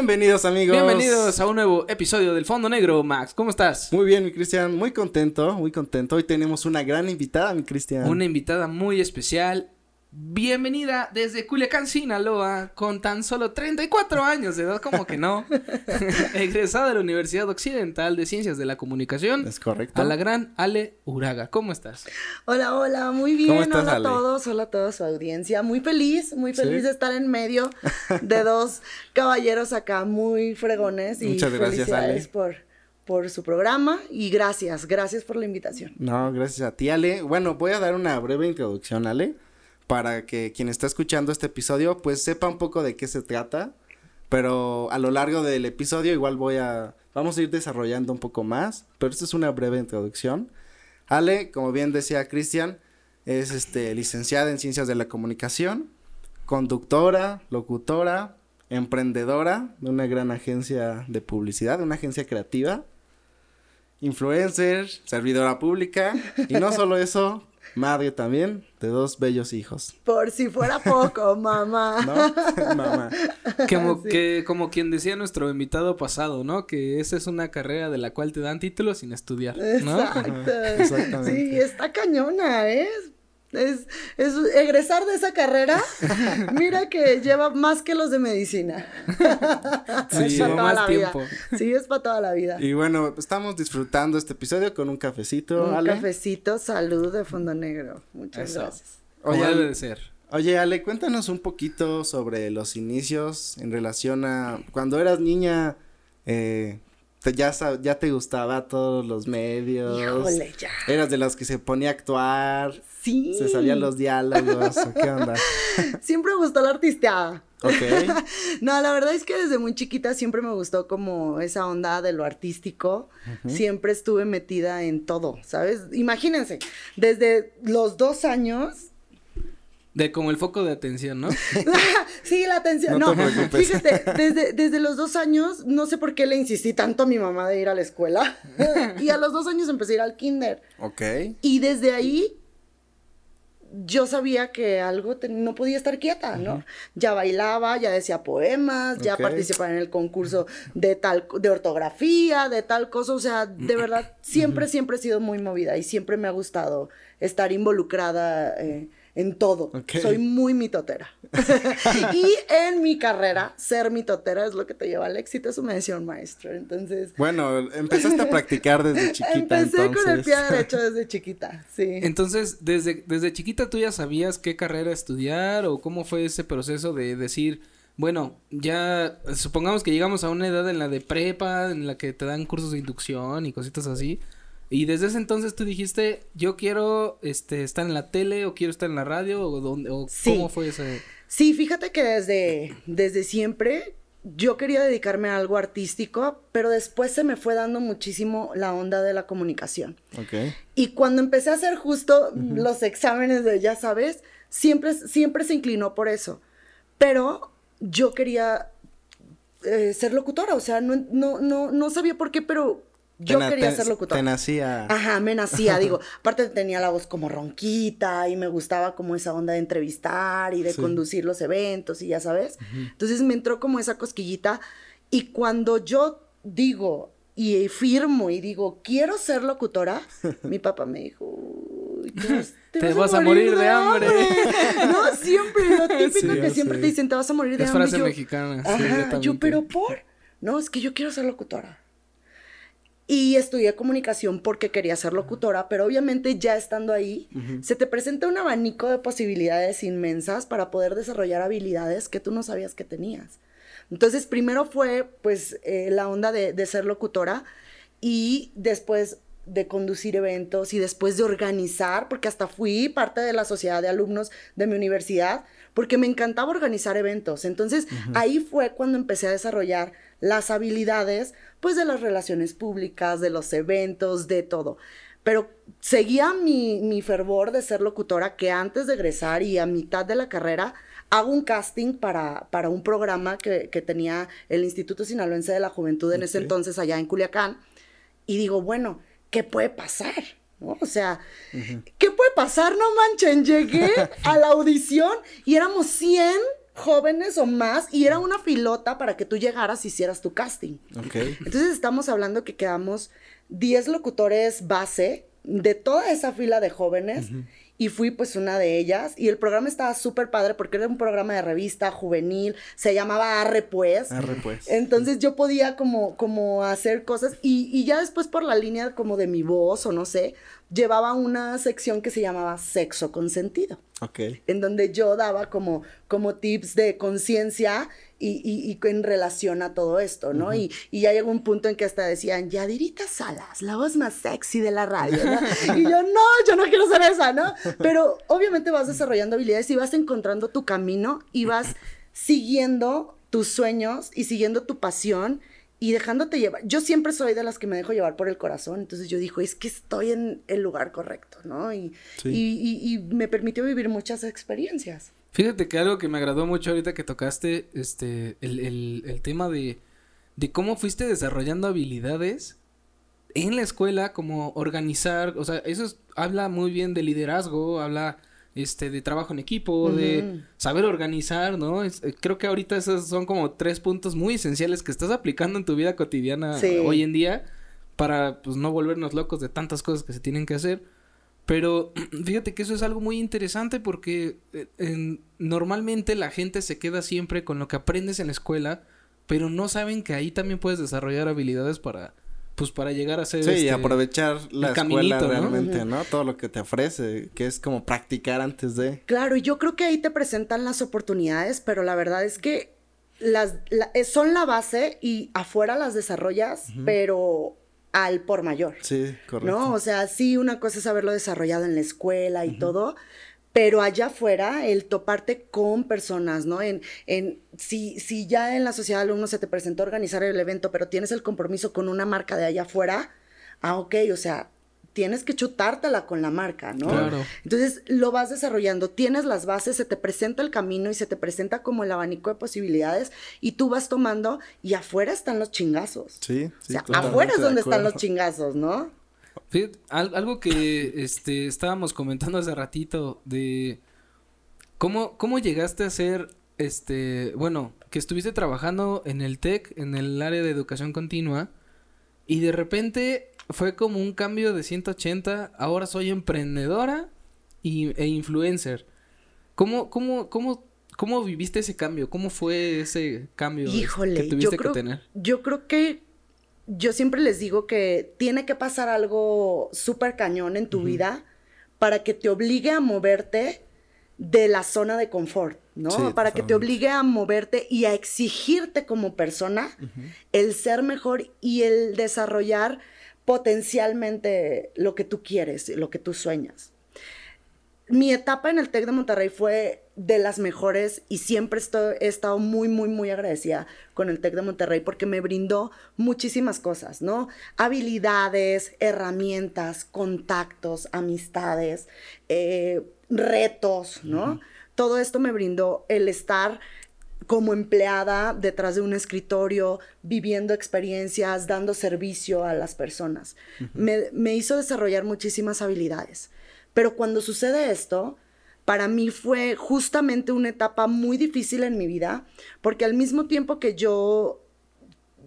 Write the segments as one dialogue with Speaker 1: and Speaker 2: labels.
Speaker 1: Bienvenidos amigos.
Speaker 2: Bienvenidos a un nuevo episodio del Fondo Negro, Max. ¿Cómo estás?
Speaker 1: Muy bien, mi Cristian. Muy contento, muy contento. Hoy tenemos una gran invitada, mi Cristian.
Speaker 2: Una invitada muy especial. Bienvenida desde Culiacán, Sinaloa, con tan solo 34 años de edad, como que no. Egresada de la Universidad Occidental de Ciencias de la Comunicación.
Speaker 1: Es correcto.
Speaker 2: A la gran Ale Uraga. ¿Cómo estás?
Speaker 3: Hola, hola, muy bien.
Speaker 1: ¿Cómo estás,
Speaker 3: hola
Speaker 1: Ale?
Speaker 3: a todos, hola a toda su audiencia. Muy feliz, muy feliz
Speaker 1: ¿Sí?
Speaker 3: de estar en medio de dos caballeros acá muy fregones. Y
Speaker 1: Muchas gracias,
Speaker 3: felicidades
Speaker 1: Ale.
Speaker 3: por, por su programa y gracias, gracias por la invitación.
Speaker 1: No, gracias a ti, Ale. Bueno, voy a dar una breve introducción, Ale, para que quien está escuchando este episodio, pues sepa un poco de qué se trata. Pero a lo largo del episodio igual voy a, vamos a ir desarrollando un poco más, pero esta es una breve introducción. Ale, como bien decía Cristian, es este licenciada en Ciencias de la Comunicación, conductora, locutora, emprendedora de una gran agencia de publicidad, de una agencia creativa, influencer, servidora pública y no solo eso, madre también de dos bellos hijos,
Speaker 3: Por si fuera poco, mamá.
Speaker 1: ¿no? Mamá.
Speaker 2: Como,
Speaker 3: Sí.
Speaker 2: que, como quien decía nuestro invitado pasado, ¿no? Que esa es una carrera de la cual te dan títulos sin estudiar, ¿no?
Speaker 3: Exacto.
Speaker 1: Exactamente.
Speaker 3: Sí, está cañona, ¿eh? Es, es egresar de esa carrera, mira que lleva más que los de medicina.
Speaker 2: Sí,
Speaker 3: Es
Speaker 2: lleva
Speaker 3: pa' toda
Speaker 2: más
Speaker 3: la vida. Sí, es para toda la vida.
Speaker 1: Y bueno, estamos disfrutando este episodio con un cafecito,
Speaker 3: Un
Speaker 1: Ale.
Speaker 3: cafecito, salud de fondo negro. Muchas
Speaker 2: Eso.
Speaker 3: gracias.
Speaker 1: Oye,
Speaker 2: debe de ser.
Speaker 1: oye, Ale, cuéntanos un poquito sobre los inicios en relación a cuando eras niña, eh, te- ya, ya te gustaba todos los medios.
Speaker 3: Híjole, ya.
Speaker 1: Eras de las que se ponía a actuar,
Speaker 3: Sí.
Speaker 1: se sabían los diálogos, ¿o ¿qué onda?
Speaker 3: Siempre me gustó la artisteada.
Speaker 1: Ok,
Speaker 3: No, la verdad es que desde muy chiquita siempre me gustó como esa onda de lo artístico. Siempre estuve metida en todo, ¿sabes? Imagínense, desde los dos años
Speaker 2: De como el foco de atención, ¿no?
Speaker 3: sí, la atención.
Speaker 1: No
Speaker 3: No,
Speaker 1: te preocupes.
Speaker 3: fíjate, desde, desde los dos años, no sé por qué le insistí tanto a mi mamá de ir a la escuela. y a los dos años empecé a ir al kinder.
Speaker 1: ok.
Speaker 3: Y desde ahí yo sabía que algo te- no podía estar quieta, ¿no? Ya bailaba, ya decía poemas, ya participaba en el concurso de tal, de ortografía, de tal cosa, o sea, de verdad, siempre, siempre he sido muy movida y siempre me ha gustado estar involucrada eh, en todo. Soy muy mitotera. y en mi carrera, ser mitotera es lo que te lleva al éxito, eso me decía un maestro, entonces...
Speaker 1: Bueno, empezaste a practicar desde chiquita
Speaker 3: Empecé
Speaker 1: entonces.
Speaker 3: con el pie derecho desde chiquita, sí.
Speaker 2: Entonces, desde, desde chiquita tú ya sabías qué carrera estudiar o cómo fue ese proceso de decir, bueno, ya supongamos que llegamos a una edad en la de prepa, en la que te dan cursos de inducción y cositas así. Y desde ese entonces tú dijiste, yo quiero este estar en la tele o quiero estar en la radio o dónde o
Speaker 3: Sí.
Speaker 2: cómo fue ese
Speaker 3: Sí, fíjate que desde, desde siempre yo quería dedicarme a algo artístico, pero después se me fue dando muchísimo la onda de la comunicación. Y cuando empecé a hacer justo los exámenes de, ya sabes, siempre, siempre se inclinó por eso. Pero yo quería eh, ser locutora, o sea, no, no, no, no sabía por qué, pero yo
Speaker 1: Te
Speaker 3: quería ser locutora.
Speaker 1: Te nacía.
Speaker 3: Ajá, me nacía, digo, aparte tenía la voz como ronquita y me gustaba como esa onda de entrevistar y de
Speaker 1: Sí.
Speaker 3: conducir los eventos y ya sabes. Entonces me entró como esa cosquillita y cuando yo digo y firmo y digo, quiero ser locutora, mi papá me dijo, "Uy, te vas,
Speaker 2: Te vas a morir de hambre".
Speaker 3: no, siempre, lo típico
Speaker 1: Sí,
Speaker 3: que siempre
Speaker 1: sé.
Speaker 3: te dicen, te vas a morir de
Speaker 2: es
Speaker 3: hambre.
Speaker 2: frase
Speaker 3: Y yo,
Speaker 2: mexicana. sí,
Speaker 3: Ajá, yo, pero por. No, es que yo quiero ser locutora. Y estudié comunicación porque quería ser locutora, pero obviamente ya estando ahí, se te presenta un abanico de posibilidades inmensas para poder desarrollar habilidades que tú no sabías que tenías. Entonces, primero fue pues eh, la onda de, de ser locutora y después de conducir eventos y después de organizar, porque hasta fui parte de la sociedad de alumnos de mi universidad, porque me encantaba organizar eventos. Entonces, ahí fue cuando empecé a desarrollar las habilidades, pues, de las relaciones públicas, de los eventos, de todo. Pero seguía mi, mi fervor de ser locutora, que antes de egresar y a mitad de la carrera, hago un casting para, para un programa que, que tenía el Instituto Sinaloense de la Juventud en ese entonces allá en Culiacán. Y digo, bueno, ¿qué puede pasar? ¿No? O sea, ¿qué puede pasar? No manchen, llegué a la audición y éramos 100 jóvenes o más y era una filota para que tú llegaras y hicieras tu casting.
Speaker 1: Ok.
Speaker 3: Entonces estamos hablando que quedamos 10 locutores base de toda esa fila de jóvenes y fui pues una de ellas y el programa estaba súper padre porque era un programa de revista juvenil, se llamaba Arre pues.
Speaker 1: Arre, pues.
Speaker 3: Entonces yo podía como, como hacer cosas y, y ya después por la línea como de mi voz o no sé, llevaba una sección que se llamaba Sexo con sentido
Speaker 1: Ok.
Speaker 3: en donde yo daba como, como tips de conciencia y, y, y en relación a todo esto, ¿no? y, y ya llegó un punto en que hasta decían, Yadirita Salas, la voz más sexy de la radio, ¿no? y yo, no, yo no quiero ser esa, ¿no? Pero obviamente vas desarrollando habilidades y vas encontrando tu camino y vas siguiendo tus sueños y siguiendo tu pasión y dejándote llevar. Yo siempre soy de las que me dejo llevar por el corazón, entonces yo digo, es que estoy en el lugar correcto, ¿no? Y,
Speaker 1: Sí.
Speaker 3: y, y- y me permitió vivir muchas experiencias.
Speaker 2: Fíjate que algo que me agradó mucho ahorita que tocaste, este, el, el, el tema de, de cómo fuiste desarrollando habilidades en la escuela, como organizar, o sea, eso es- habla muy bien de liderazgo, habla este de trabajo en equipo, de saber organizar, ¿no? Es- eh, creo que ahorita esos son como tres puntos muy esenciales que estás aplicando en tu vida cotidiana
Speaker 3: Sí.
Speaker 2: hoy en día para pues no volvernos locos de tantas cosas que se tienen que hacer. Pero fíjate que eso es algo muy interesante porque eh, en- normalmente la gente se queda siempre con lo que aprendes en la escuela, pero no saben que ahí también puedes desarrollar habilidades para, pues para llegar a ser
Speaker 1: Sí, y
Speaker 2: este,
Speaker 1: aprovechar la
Speaker 2: el
Speaker 1: escuela realmente. ¿no? Todo lo que te ofrece, que es como practicar antes de...
Speaker 3: Claro, y yo creo que ahí te presentan las oportunidades, pero la verdad es que las, la- eh, son la base y afuera las desarrollas, pero al por mayor.
Speaker 1: Sí, correcto.
Speaker 3: ¿No? O sea, sí, una cosa es haberlo desarrollado en la escuela y todo, pero allá afuera, el toparte con personas, ¿no? En, en, si, si ya en la sociedad de alumnos se te presentó organizar el evento, pero tienes el compromiso con una marca de allá afuera, ah, ok, o sea, tienes que chutártela con la marca, ¿no?
Speaker 2: Claro.
Speaker 3: Entonces lo vas desarrollando, tienes las bases, se te presenta el camino y se te presenta como el abanico de posibilidades y tú vas tomando y afuera están los chingazos.
Speaker 1: Sí,
Speaker 3: o
Speaker 1: sí.
Speaker 3: sea,
Speaker 1: totalmente
Speaker 3: afuera es
Speaker 1: de
Speaker 3: donde están los chingazos, ¿no?
Speaker 2: Fíjate, al- algo que este estábamos comentando hace ratito de cómo, cómo llegaste a ser este, bueno, que estuviste trabajando en el TEC, en el área de educación continua, y de repente fue como un cambio de 180, ahora soy emprendedora y, e influencer. ¿Cómo, cómo, cómo, cómo viviste ese cambio? ¿Cómo fue ese cambio
Speaker 3: Híjole,
Speaker 2: que
Speaker 3: yo
Speaker 2: tuviste
Speaker 3: creo,
Speaker 2: que tener?
Speaker 3: yo creo que yo siempre les digo que tiene que pasar algo súper cañón en tu vida para que te obligue a moverte de la zona de confort, ¿no?
Speaker 1: Sí,
Speaker 3: para que te obligue a moverte y a exigirte como persona el ser mejor y el desarrollar potencialmente lo que tú quieres, lo que tú sueñas mi etapa en el TEC de Monterrey fue de las mejores y siempre estoy- he estado muy, muy, muy agradecida con el TEC de Monterrey porque me brindó muchísimas cosas, ¿no? Habilidades, herramientas, contactos, amistades, eh, retos, ¿no? Todo esto me brindó el estar como empleada detrás de un escritorio, viviendo experiencias, dando servicio a las personas. me, me hizo desarrollar muchísimas habilidades. Pero cuando sucede esto, para mí fue justamente una etapa muy difícil en mi vida, porque al mismo tiempo que yo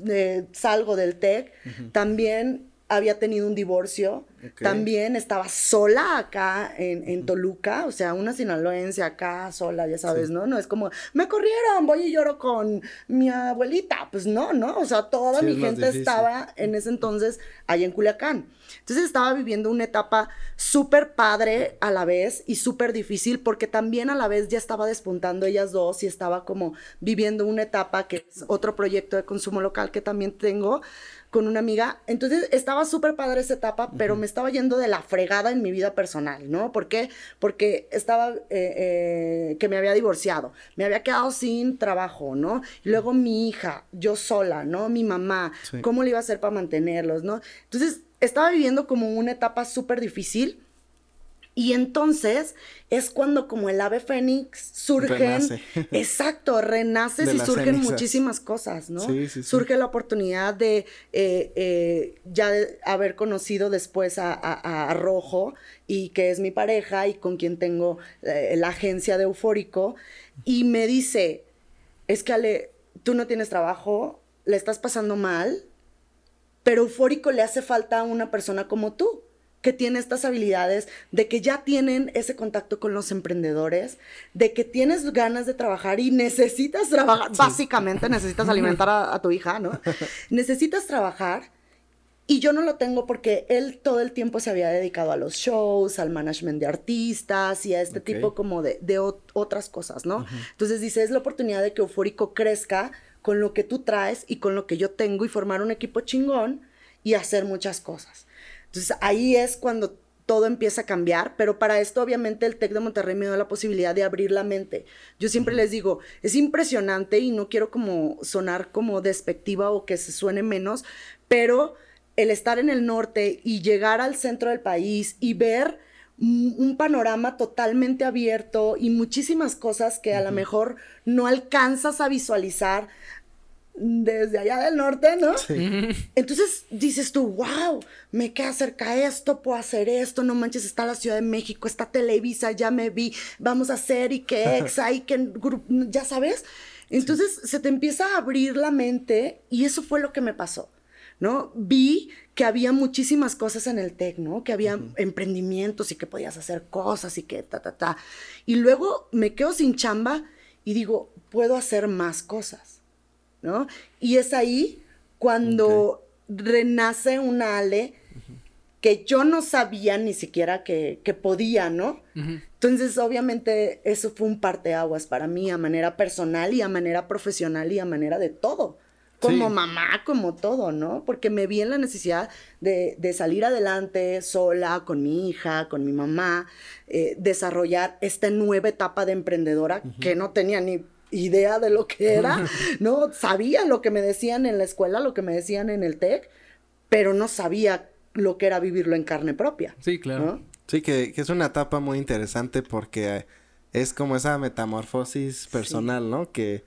Speaker 3: eh, salgo del TEC, también había tenido un divorcio, también estaba sola acá en, en Toluca, o sea, una sinaloense acá sola, ya sabes, ¿no? No es como, me corrieron, voy y lloro con mi abuelita, pues no, ¿no? O sea, toda
Speaker 1: Sí,
Speaker 3: mi
Speaker 1: es
Speaker 3: gente estaba en ese entonces allá en Culiacán. Entonces estaba viviendo una etapa súper padre a la vez y súper difícil porque también a la vez ya estaba despuntando ellas dos y estaba como viviendo una etapa que es otro proyecto de consumo local que también tengo con una amiga. Entonces estaba súper padre esa etapa, pero me estaba yendo de la fregada en mi vida personal, ¿no? ¿Por qué? Porque estaba, eh, eh, que me había divorciado, me había quedado sin trabajo, ¿no? Y luego mi hija, yo sola, ¿no? Mi mamá,
Speaker 1: Sí.
Speaker 3: ¿cómo le iba a hacer para mantenerlos, ¿no? Entonces estaba viviendo como una etapa súper difícil Y entonces es cuando como el ave fénix surgen,
Speaker 1: Renace.
Speaker 3: exacto, renaces
Speaker 1: De
Speaker 3: y surgen
Speaker 1: cenizas.
Speaker 3: muchísimas cosas, ¿no?
Speaker 1: Sí, sí, sí.
Speaker 3: Surge la oportunidad de eh, eh, ya de haber conocido después a, a- a Rojo y que es mi pareja y con quien tengo eh, la agencia de Eufórico y me dice, es que Ale, tú no tienes trabajo, le estás pasando mal, pero Eufórico le hace falta a una persona como tú, que tiene estas habilidades, de que ya tienen ese contacto con los emprendedores, de que tienes ganas de trabajar y necesitas trabajar, básicamente necesitas alimentar a, a tu hija, ¿no? necesitas trabajar. Y yo no lo tengo porque él todo el tiempo se había dedicado a los shows, al management de artistas y a este tipo como de, de ot- otras cosas, ¿no? Entonces dice, es la oportunidad de que Eufórico crezca con lo que tú traes y con lo que yo tengo y formar un equipo chingón y hacer muchas cosas. Entonces ahí es cuando todo empieza a cambiar, pero para esto obviamente el TEC de Monterrey me dio la posibilidad de abrir la mente. Yo siempre les digo, es impresionante y no quiero como sonar como despectiva o que se suene menos, pero el estar en el norte y llegar al centro del país y ver un un panorama totalmente abierto y muchísimas cosas que a lo mejor no alcanzas a visualizar desde allá del norte, ¿no? Entonces dices tú, wow, me queda cerca esto, puedo hacer esto, no manches, está la Ciudad de México, está Televisa, ya me vi, vamos a hacer y que Exa y que gru- ya sabes. Entonces se te empieza a abrir la mente y eso fue lo que me pasó. ¿no? Vi que había muchísimas cosas en el TEC, ¿no? Que había emprendimientos y que podías hacer cosas y que ta, ta, ta. Y luego me quedo sin chamba y digo, puedo hacer más cosas, ¿no? Y es ahí cuando renace una Ale que yo no sabía ni siquiera que, que podía, ¿no? Entonces, obviamente, eso fue un parteaguas para mí a manera personal y a manera profesional y a manera de todo. Como
Speaker 1: Sí.
Speaker 3: mamá, como todo, ¿no? Porque me vi en la necesidad de, de salir adelante sola, con mi hija, con mi mamá, eh, desarrollar esta nueva etapa de emprendedora que no tenía ni idea de lo que era, ¿no? Sabía lo que me decían en la escuela, lo que me decían en el TEC, pero no sabía lo que era vivirlo en carne propia.
Speaker 2: Sí, claro.
Speaker 3: ¿no?
Speaker 1: Sí, que, que es una etapa muy interesante porque eh, es como esa metamorfosis personal, ¿no? Que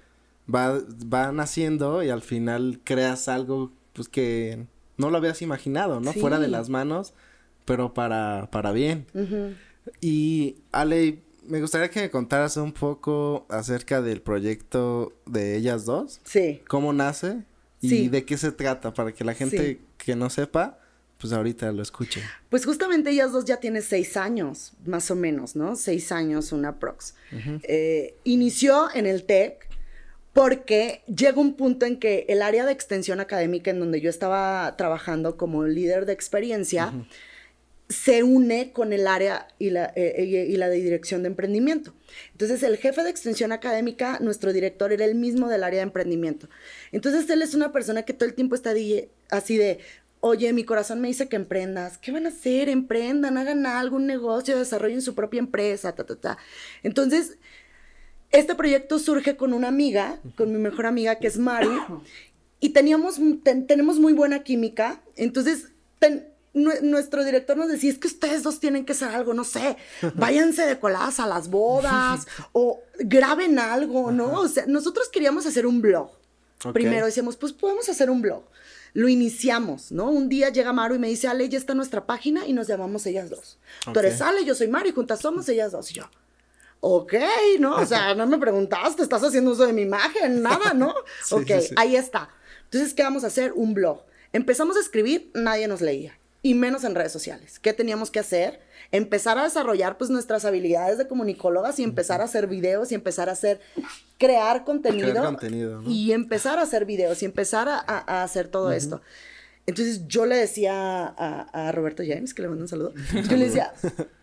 Speaker 1: va, va naciendo y al final creas algo pues que no lo habías imaginado, ¿no?
Speaker 3: Sí.
Speaker 1: Fuera de las manos, pero para, para bien. Y Ale, me gustaría que me contaras un poco acerca del proyecto de ellas dos.
Speaker 3: Sí.
Speaker 1: ¿Cómo nace? Y
Speaker 3: Sí.
Speaker 1: de qué se trata para que la gente
Speaker 3: Sí.
Speaker 1: que no sepa, pues ahorita lo escuche.
Speaker 3: Pues justamente ellas dos ya tienen seis años, más o menos, ¿no? Seis años, una prox. Eh, inició en el TEC porque llega un punto en que el área de extensión académica en donde yo estaba trabajando como líder de experiencia se une con el área y la, eh, y, y la de dirección de emprendimiento. Entonces, el jefe de extensión académica, nuestro director, era el mismo del área de emprendimiento. Entonces, él es una persona que todo el tiempo está así de, oye, mi corazón me dice que emprendas. ¿Qué van a hacer? Emprendan, hagan algo, un negocio, desarrollen su propia empresa, ta, ta, ta. Entonces, este proyecto surge con una amiga, con mi mejor amiga, que es Mari, y teníamos, ten- tenemos muy buena química. Entonces, ten- nuestro director nos decía, es que ustedes dos tienen que hacer algo, no sé, váyanse de coladas a las bodas o graben algo, ¿no? O sea, nosotros queríamos hacer un blog. Primero decíamos, pues podemos hacer un blog. Lo iniciamos, ¿no? Un día llega Maru y me dice, Ale, ya está nuestra página y nos llamamos ellas dos. Tú eres. Ale, yo soy Maru y juntas somos ellas dos. Y yo, ok, ¿no? O sea, no me preguntaste, estás haciendo uso de mi imagen, nada, ¿no?
Speaker 1: Sí,
Speaker 3: ok,
Speaker 1: sí, sí.
Speaker 3: ahí está. Entonces, ¿qué vamos a hacer? Un blog. Empezamos a escribir, nadie nos leía. Y menos en redes sociales. ¿Qué teníamos que hacer? Empezar a desarrollar pues nuestras habilidades de comunicólogas y empezar a hacer videos y empezar a hacer, crear contenido.
Speaker 1: Crear contenido, ¿no?
Speaker 3: Y empezar a hacer videos y empezar a, a- a hacer todo esto. Entonces yo le decía a, a Roberto James, que le mando un saludo, yo le decía,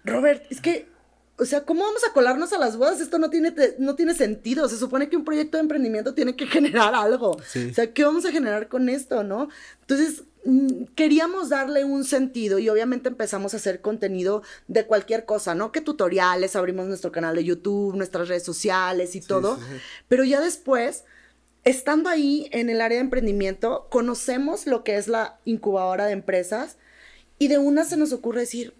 Speaker 3: Robert, es que, o sea, ¿cómo vamos a colarnos a las bodas? Esto no tiene, te- no tiene sentido. Se supone que un proyecto de emprendimiento tiene que generar algo.
Speaker 1: Sí.
Speaker 3: O sea, ¿qué vamos a generar con esto, no? Entonces, queríamos darle un sentido y obviamente empezamos a hacer contenido de cualquier cosa, ¿no? Que tutoriales, abrimos nuestro canal de YouTube, nuestras redes sociales y todo.
Speaker 1: sí.
Speaker 3: Pero ya después, estando ahí en el área de emprendimiento, conocemos lo que es la incubadora de empresas y de una se nos ocurre decir,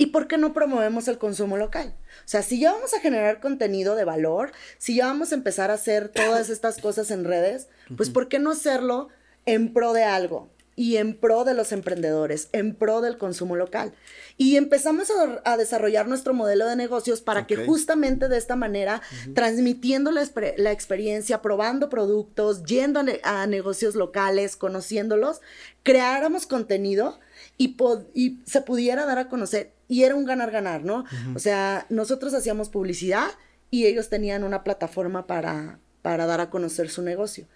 Speaker 3: ¿Y por qué no promovemos el consumo local? O sea, si ya vamos a generar contenido de valor, si ya vamos a empezar a hacer todas estas cosas en redes, pues ¿por qué no hacerlo en pro de algo? Y en pro de los emprendedores, en pro del consumo local. Y empezamos a, desarrollar nuestro modelo de negocios para que justamente de esta manera, transmitiendo la, experiencia, probando productos, yendo a negocios locales, conociéndolos, creáramos contenido y, y se pudiera dar a conocer. Y era un ganar-ganar, ¿no? O sea, nosotros hacíamos publicidad y ellos tenían una plataforma para, para dar a conocer su negocio.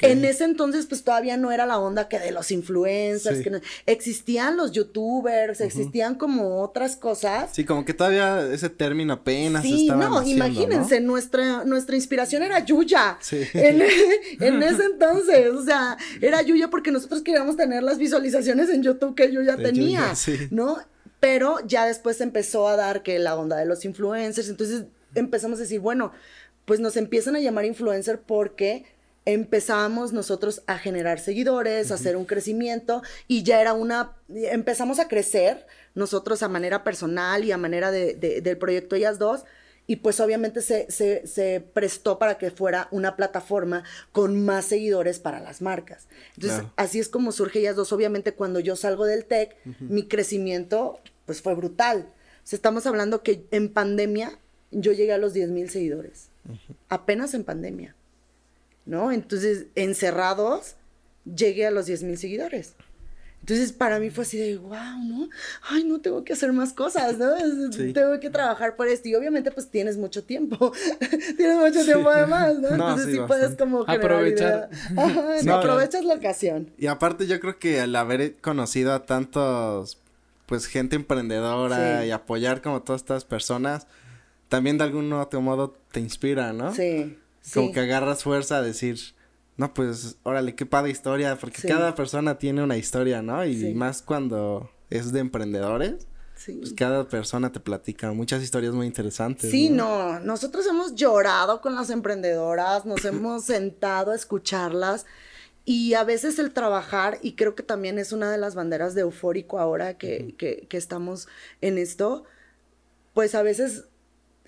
Speaker 3: En ese entonces, pues todavía no era la onda que de los influencers, que existían los youtubers, existían como otras cosas.
Speaker 1: Sí, como que todavía ese término apenas
Speaker 3: sí, no, imagínense, nuestra, nuestra inspiración era Yuya. Sí. En, ese entonces, o sea, era Yuya porque nosotros queríamos tener las visualizaciones en YouTube que Yuya tenía, ¿no? Pero ya después empezó a dar que la onda de los influencers, entonces empezamos a decir, bueno, pues nos empiezan a llamar influencer porque empezamos nosotros a generar seguidores, a hacer un crecimiento y ya era una, empezamos a crecer nosotros a manera personal y a manera de, del proyecto Ellas Dos y pues obviamente se, se, prestó para que fuera una plataforma con más seguidores para las marcas. Entonces, así es como surge Ellas Dos. Obviamente cuando yo salgo del TEC, mi crecimiento pues fue brutal. O estamos hablando que en pandemia yo llegué a los 10 mil seguidores. Apenas en pandemia. ¿no? Entonces, encerrados, llegué a los 10 mil seguidores. Entonces, para mí fue así de, wow, ¿no? Ay, no, tengo que hacer más cosas, ¿no? Tengo que trabajar por esto. Y obviamente, pues, tienes mucho tiempo. tienes mucho tiempo además, ¿no? Entonces, sí, puedes como
Speaker 2: Aprovechar.
Speaker 3: aprovechas la ocasión.
Speaker 1: Y aparte, yo creo que al haber conocido a tantos, pues, gente emprendedora y apoyar como todas estas personas, también de algún otro modo te inspira, ¿no?
Speaker 3: Sí.
Speaker 1: Como que agarras fuerza a decir, no, pues, órale, qué padre historia, porque cada persona tiene una historia, ¿no? Y más cuando es de emprendedores. Pues cada persona te platica muchas historias muy interesantes.
Speaker 3: Sí, ¿no? nosotros hemos llorado con las emprendedoras, nos hemos sentado a escucharlas y a veces el trabajar, y creo que también es una de las banderas de eufórico ahora que, que, que estamos en esto, pues a veces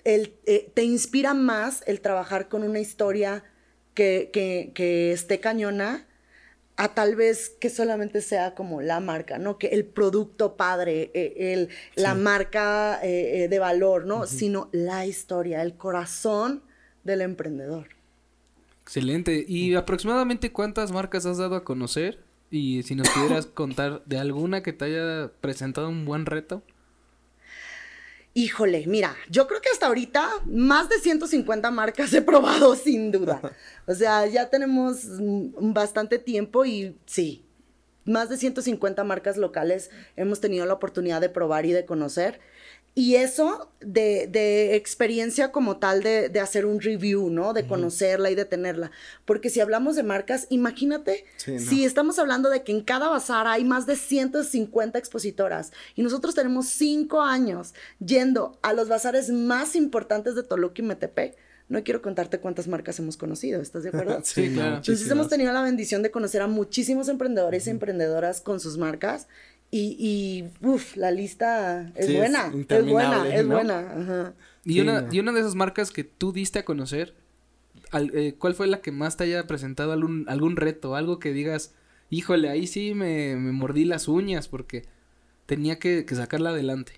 Speaker 3: el, eh, te inspira más el trabajar con una historia que, que, esté cañona a tal vez que solamente sea como la marca, ¿no? Que el producto padre, eh, el, la marca eh, de valor, ¿no? Sino la historia, el corazón del emprendedor.
Speaker 2: Excelente. ¿Y aproximadamente cuántas marcas has dado a conocer? Y si nos pudieras contar de alguna que te haya presentado un buen reto.
Speaker 3: Híjole, mira, yo creo que hasta ahorita más de 150 marcas he probado sin duda. O sea, ya tenemos bastante tiempo y sí, más de 150 marcas locales hemos tenido la oportunidad de probar y de conocer. Y eso de, experiencia como tal de, hacer un review, ¿no? De conocerla y de tenerla. Porque si hablamos de marcas, imagínate si estamos hablando de que en cada bazar hay más de 150 expositoras y nosotros tenemos cinco años yendo a los bazares más importantes de Toluca y Metepec. No quiero contarte cuántas marcas hemos conocido, ¿estás de acuerdo?
Speaker 2: sí, claro.
Speaker 3: Entonces hemos tenido la bendición de conocer a muchísimos emprendedores y emprendedoras con sus marcas y, y uff, la lista es buena. Es, buena, es buena.
Speaker 2: Y, una, y una de esas marcas que tú diste a conocer, eh, ¿cuál fue la que más te haya presentado algún, algún reto? Algo que digas, híjole, ahí sí me, me mordí las uñas porque tenía que, que sacarla adelante.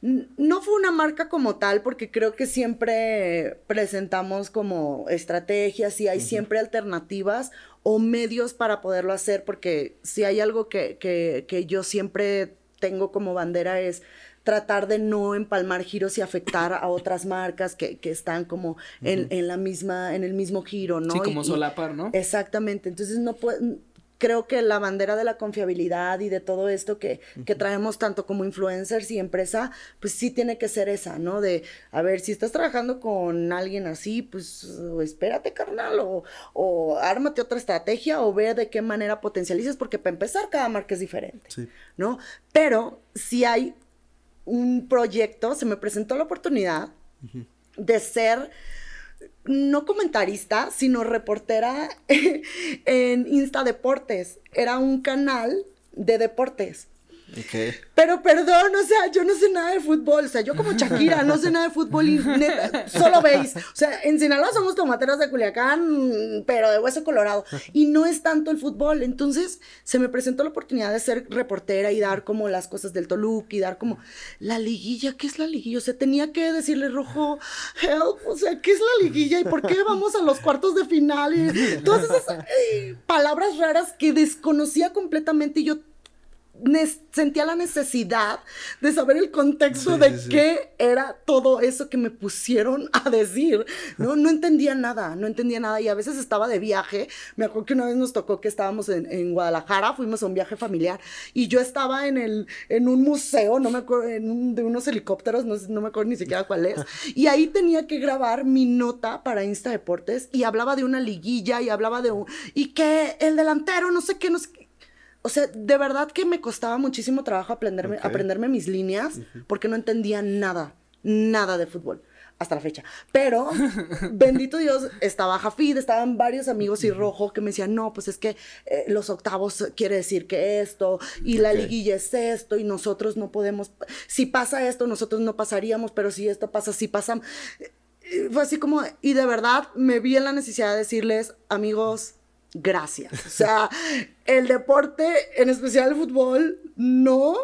Speaker 3: No fue una marca como tal, porque creo que siempre presentamos como estrategias y hay siempre alternativas o medios para poderlo hacer, porque si hay algo que, que, yo siempre tengo como bandera es tratar de no empalmar giros y afectar a otras marcas que, que están como en, en, la misma, en el mismo giro, ¿no?
Speaker 2: Sí, como solapar, ¿no?
Speaker 3: Exactamente. Entonces no puede, creo que la bandera de la confiabilidad y de todo esto que, que, traemos tanto como influencers y empresa, pues sí tiene que ser esa, ¿no? De, a ver, si estás trabajando con alguien así, pues espérate, carnal, o, o ármate otra estrategia o ve de qué manera potencializas, porque para empezar cada marca es diferente, ¿no? Pero si hay un proyecto, se me presentó la oportunidad de ser no comentarista, sino reportera en Insta Deportes. Era un canal de deportes.
Speaker 1: Ok.
Speaker 3: Pero perdón, o sea, yo no sé nada de fútbol. O sea, yo como Shakira no sé nada de fútbol y neta, solo veis. O sea, en Sinaloa somos tomateros de Culiacán, pero de hueso colorado. Y no es tanto el fútbol. Entonces, se me presentó la oportunidad de ser reportera y dar como las cosas del Toluca y dar como la liguilla. ¿Qué es la liguilla? O sea, tenía que decirle rojo, help. O sea, ¿qué es la liguilla? ¿Y por qué vamos a los cuartos de final? Todas esas eh, palabras raras que desconocía completamente y yo sentía la necesidad de saber el contexto
Speaker 1: Sí,
Speaker 3: de
Speaker 1: sí,
Speaker 3: qué era todo eso que me pusieron a decir. No, no entendía nada, no entendía nada. Y a veces estaba de viaje. Me acuerdo que una vez nos tocó que estábamos en, en Guadalajara, fuimos a un viaje familiar. Y yo estaba en, el, en un museo, no me acuerdo, en un- de unos helicópteros, no, no me acuerdo ni siquiera cuál es. Y ahí tenía que grabar mi nota para Insta Deportes. Y hablaba de una liguilla y hablaba de un. Y que el delantero, no sé qué, no sé qué. O sea, de verdad que me costaba muchísimo trabajo aprenderme, mis líneas porque no entendía nada, nada de fútbol hasta la fecha. Pero, bendito Dios, estaba Jafid, estaban varios amigos y Rojo que me decían, no, pues es que eh, los octavos quiere decir que esto, y la liguilla es esto, y nosotros no podemos, si pasa esto, nosotros no pasaríamos, pero si esto pasa, sí pasamos. Eh, Fue así como, y de verdad me vi en la necesidad de decirles, amigos, gracias. O sea, el deporte, en especial el fútbol, no.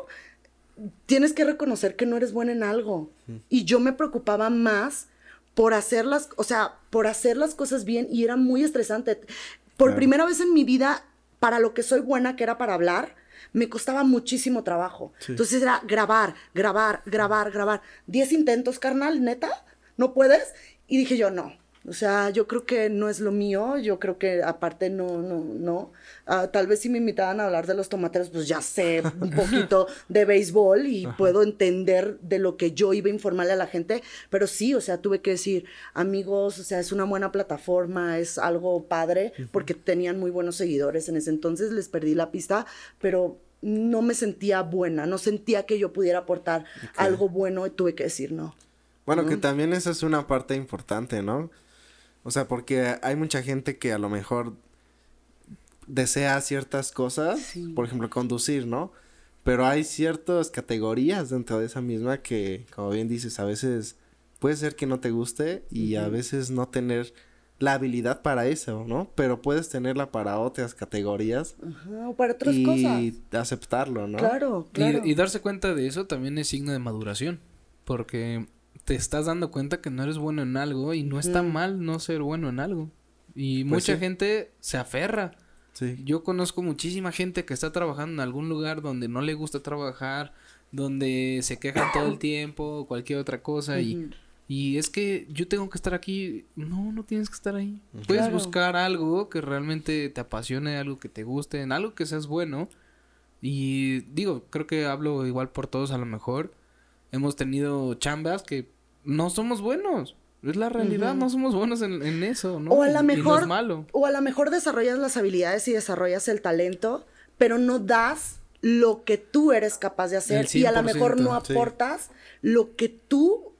Speaker 3: Tienes que reconocer que no eres buena en algo. Y yo me preocupaba más por hacer las, o sea, por hacer las cosas bien y era muy estresante. Por
Speaker 1: Claro.
Speaker 3: primera vez en mi vida, para lo que soy buena, que era para hablar, me costaba muchísimo trabajo.
Speaker 1: Sí.
Speaker 3: Entonces era grabar, grabar, grabar, grabar. Diez intentos, carnal, neta, ¿no puedes? Y dije yo, no. O sea, yo creo que no es lo mío, yo creo que aparte no, no, no. Ah, tal vez si me invitaban a hablar de los tomateros, pues ya sé un poquito de béisbol y puedo entender de lo que yo iba a informarle a la gente, pero sí, o sea, tuve que decir, amigos, o sea, es una buena plataforma, es algo padre, porque tenían muy buenos seguidores en ese entonces, les perdí la pista, pero no me sentía buena, no sentía que yo pudiera aportar algo bueno y tuve que decir no.
Speaker 1: Bueno, que también esa es una parte importante, ¿no? O sea, porque hay mucha gente que a lo mejor desea ciertas cosas,
Speaker 3: Sí.
Speaker 1: por ejemplo, conducir, ¿no? Pero hay ciertas categorías dentro de esa misma que, como bien dices, a veces puede ser que no te guste y a veces no tener la habilidad para eso, ¿no? Pero puedes tenerla para otras categorías
Speaker 3: Ajá, o para otras
Speaker 1: y
Speaker 3: cosas.
Speaker 1: aceptarlo, ¿no?
Speaker 3: Claro,
Speaker 2: Y-
Speaker 3: claro.
Speaker 2: Y, darse cuenta de eso también es signo de maduración. Porque te estás dando cuenta que no eres bueno en algo y no está mal no ser bueno en algo. Y
Speaker 1: Pues
Speaker 2: mucha
Speaker 1: sí.
Speaker 2: gente se aferra.
Speaker 1: Sí.
Speaker 2: Yo conozco muchísima gente que está trabajando en algún lugar donde no le gusta trabajar, donde se quejan todo el tiempo, cualquier otra cosa y y es que yo tengo que estar aquí. No, no tienes que estar ahí. Puedes
Speaker 3: Claro.
Speaker 2: buscar algo que realmente te apasione, algo que te guste, en algo que seas bueno. Y digo, creo que hablo igual por todos a lo mejor. Hemos tenido chambas que no somos buenos. Es la realidad, no somos buenos en, en eso, ¿no?
Speaker 3: O a lo
Speaker 2: y no es
Speaker 3: mejor,
Speaker 2: malo.
Speaker 3: o a lo mejor desarrollas las habilidades y desarrollas el talento, pero no das lo que tú eres capaz de hacer y a lo mejor
Speaker 2: 100%,
Speaker 3: no
Speaker 1: sí.
Speaker 3: aportas lo que tú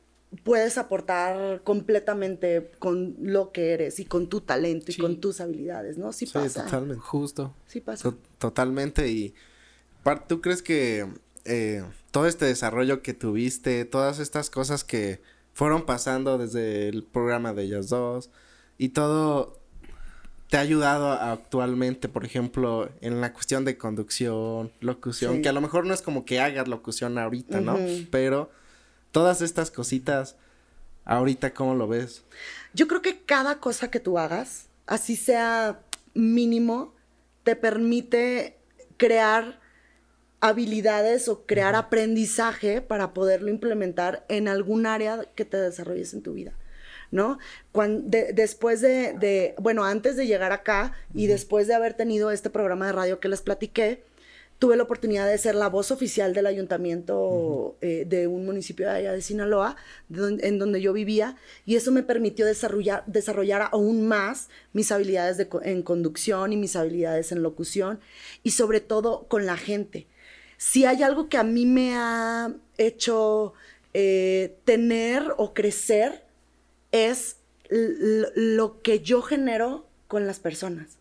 Speaker 3: puedes aportar completamente con lo que eres y con tu talento y con tus habilidades, ¿no? Sí,
Speaker 1: Sí,
Speaker 3: pasa.
Speaker 1: totalmente.
Speaker 2: Justo.
Speaker 3: Sí pasa.
Speaker 1: To- totalmente y ¿tú crees que eh, todo este desarrollo que tuviste, todas estas cosas que fueron pasando desde el programa de ellas dos y todo te ha ayudado actualmente, por ejemplo, en la cuestión de conducción, locución,
Speaker 3: Sí.
Speaker 1: que a lo mejor no es como que hagas locución ahorita, ¿no? Pero todas estas cositas, ahorita, ¿cómo lo ves?
Speaker 3: Yo creo que cada cosa que tú hagas, así sea mínimo, te permite crear habilidades o crear aprendizaje para poderlo implementar en algún área que te desarrolles en tu vida. ¿No? Cuan- de- después de, de- bueno, antes de llegar acá y después de haber tenido este programa de radio que les platiqué, tuve la oportunidad de ser la voz oficial del ayuntamiento eh, de un municipio de allá de Sinaloa, de en donde yo vivía, y eso me permitió desarrollar, desarrollar aún más mis habilidades de en conducción y mis habilidades en locución, y sobre todo con la gente. Si hay algo que a mí me ha hecho eh, tener o crecer, es lo que yo genero con las personas.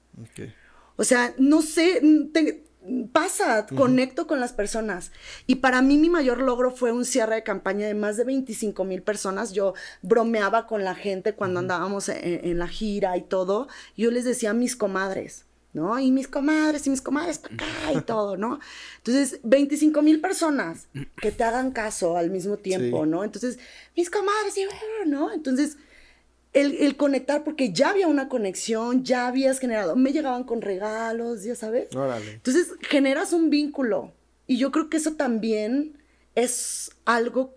Speaker 3: O sea, no sé, te- pasa, conecto con las personas. Y para mí mi mayor logro fue un cierre de campaña de más de 25 mil personas. Yo bromeaba con la gente cuando andábamos en, la gira y todo. Yo les decía a mis comadres, ¿no? Y mis comadres y mis comadres para acá y todo, ¿no? Entonces, 25 mil personas que te hagan caso al mismo tiempo, ¿no? Entonces, mis comadres y, ¿no? Entonces, el, conectar, porque ya había una conexión, ya habías generado, me llegaban con regalos, ya sabes. Entonces generas un vínculo. Y yo creo que eso también es algo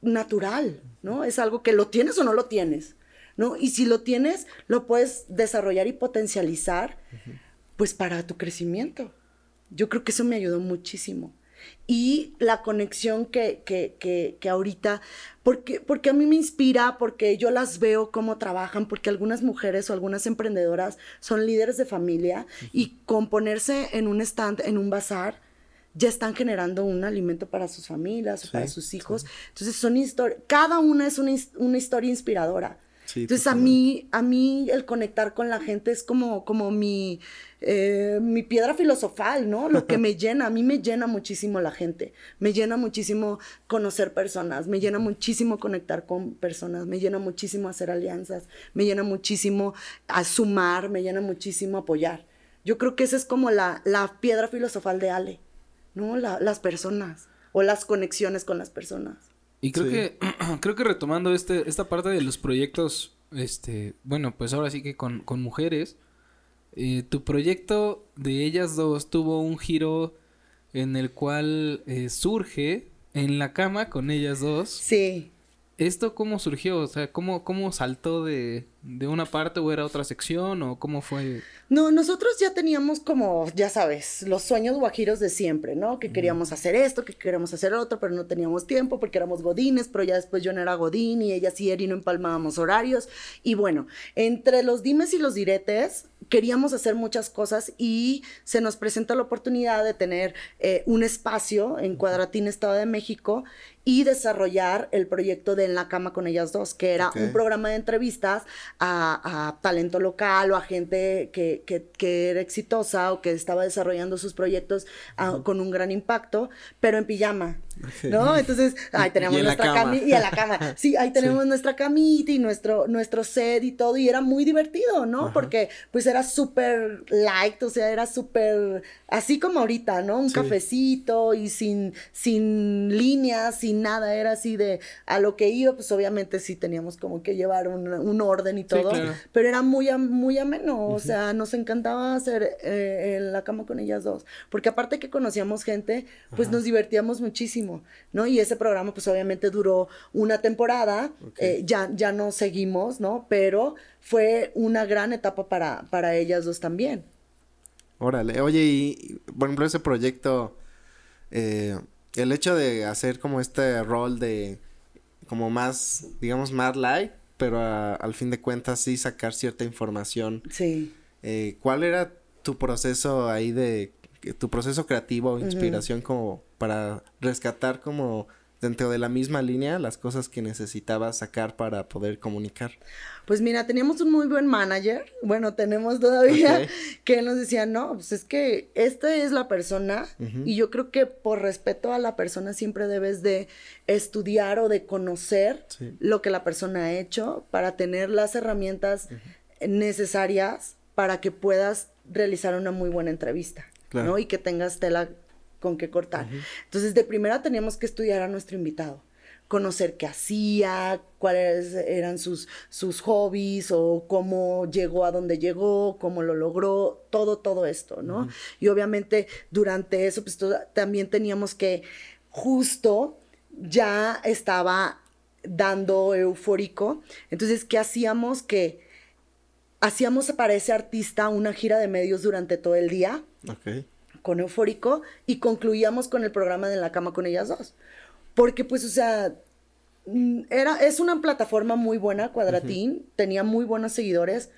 Speaker 3: natural, ¿no? Es algo que lo tienes o no lo tienes, ¿no? Y si lo tienes, lo puedes desarrollar y potencializar, pues para tu crecimiento. Yo creo que eso me ayudó muchísimo y la conexión que, que, que, que, ahorita, porque, porque a mí me inspira, porque yo las veo cómo trabajan, porque algunas mujeres o algunas emprendedoras son líderes de familia y con ponerse en un stand, en un bazar, ya están generando un alimento para sus familias, para sus hijos. Entonces son historias, cada una es una, una historia inspiradora. Entonces a mí, a mí el conectar con la gente es como, como mi, eh, mi piedra filosofal, ¿no? Lo que me llena, a mí me llena muchísimo la gente, me llena muchísimo conocer personas, me llena muchísimo conectar con personas, me llena muchísimo hacer alianzas, me llena muchísimo a sumar, me llena muchísimo apoyar. Yo creo que esa es como la, la piedra filosofal de Ale, ¿no? las personas o las conexiones con las personas.
Speaker 2: Y creo que, creo que retomando este, esta parte de los proyectos, este, bueno, pues ahora sí que con, con mujeres, eh, tu proyecto de ellas dos tuvo un giro en el cual eh, surge en la cama con ellas dos.
Speaker 3: Sí.
Speaker 2: ¿Esto cómo surgió? O sea, ¿cómo, cómo saltó de, de, una parte o era otra sección o cómo fue?
Speaker 3: No, nosotros ya teníamos como, ya sabes, los sueños guajiros de siempre, ¿no? Que queríamos hacer esto, que queríamos hacer otro, pero no teníamos tiempo porque éramos godines, pero ya después yo no era godín y ella sí era y no empalmábamos horarios. Y bueno, entre los dimes y los diretes, queríamos hacer muchas cosas y se nos presenta la oportunidad de tener eh, un espacio en Cuadratín, Estado de México, y desarrollar el proyecto de En la Cama con ellas dos, que era un programa de entrevistas a, talento local o a gente que, que, era exitosa o que estaba desarrollando sus proyectos ah, con un gran impacto, pero en pijama. ¿No? Entonces, ahí tenemos nuestra camita y a la cama. Sí, ahí tenemos nuestra camita y nuestro, nuestro set y todo, y era muy divertido, ¿no? Porque pues era súper light, o sea, era súper así como ahorita, ¿no? Un cafecito y sin, sin líneas, sin nada, era así de a lo que iba, pues obviamente sí teníamos como que llevar un, orden y todo, pero era muy, muy ameno, o sea, nos encantaba hacer eh, la cama con ellas dos, porque aparte que conocíamos gente, pues nos divertíamos muchísimo, ¿no? Y ese programa pues obviamente duró una temporada, eh, ya, ya no seguimos, ¿no? Pero fue una gran etapa para, para ellas dos también.
Speaker 1: Órale, oye, y por ejemplo ese proyecto, eh, el hecho de hacer como este rol de, como más, digamos, más light, pero al fin de cuentas sí sacar cierta información.
Speaker 3: Sí.
Speaker 1: Eh, ¿Cuál era tu proceso ahí de, tu proceso creativo o inspiración como para rescatar como dentro de la misma línea las cosas que necesitaba sacar para poder comunicar?
Speaker 3: Pues mira, teníamos un muy buen manager, bueno, tenemos todavía, que nos decía, no, pues es que esta es la persona y yo creo que por respeto a la persona siempre debes de estudiar o de conocer lo que la persona ha hecho para tener las herramientas necesarias para que puedas realizar una muy buena entrevista, ¿no? Y que tengas tela con qué cortar. Entonces, de primera teníamos que estudiar a nuestro invitado, conocer qué hacía, cuáles eran sus, sus hobbies o cómo llegó a donde llegó, cómo lo logró, todo, todo esto, ¿no? Y obviamente durante eso, pues también teníamos que justo ya estaba dando eufórico. Entonces, ¿qué hacíamos? Que hacíamos para ese artista una gira de medios durante todo el día. Okay con Eufórico y concluíamos con el programa de En la cama con ellas dos. Porque pues, o sea, mm, era, es una plataforma muy buena, Cuadratín, tenía muy buenos seguidores,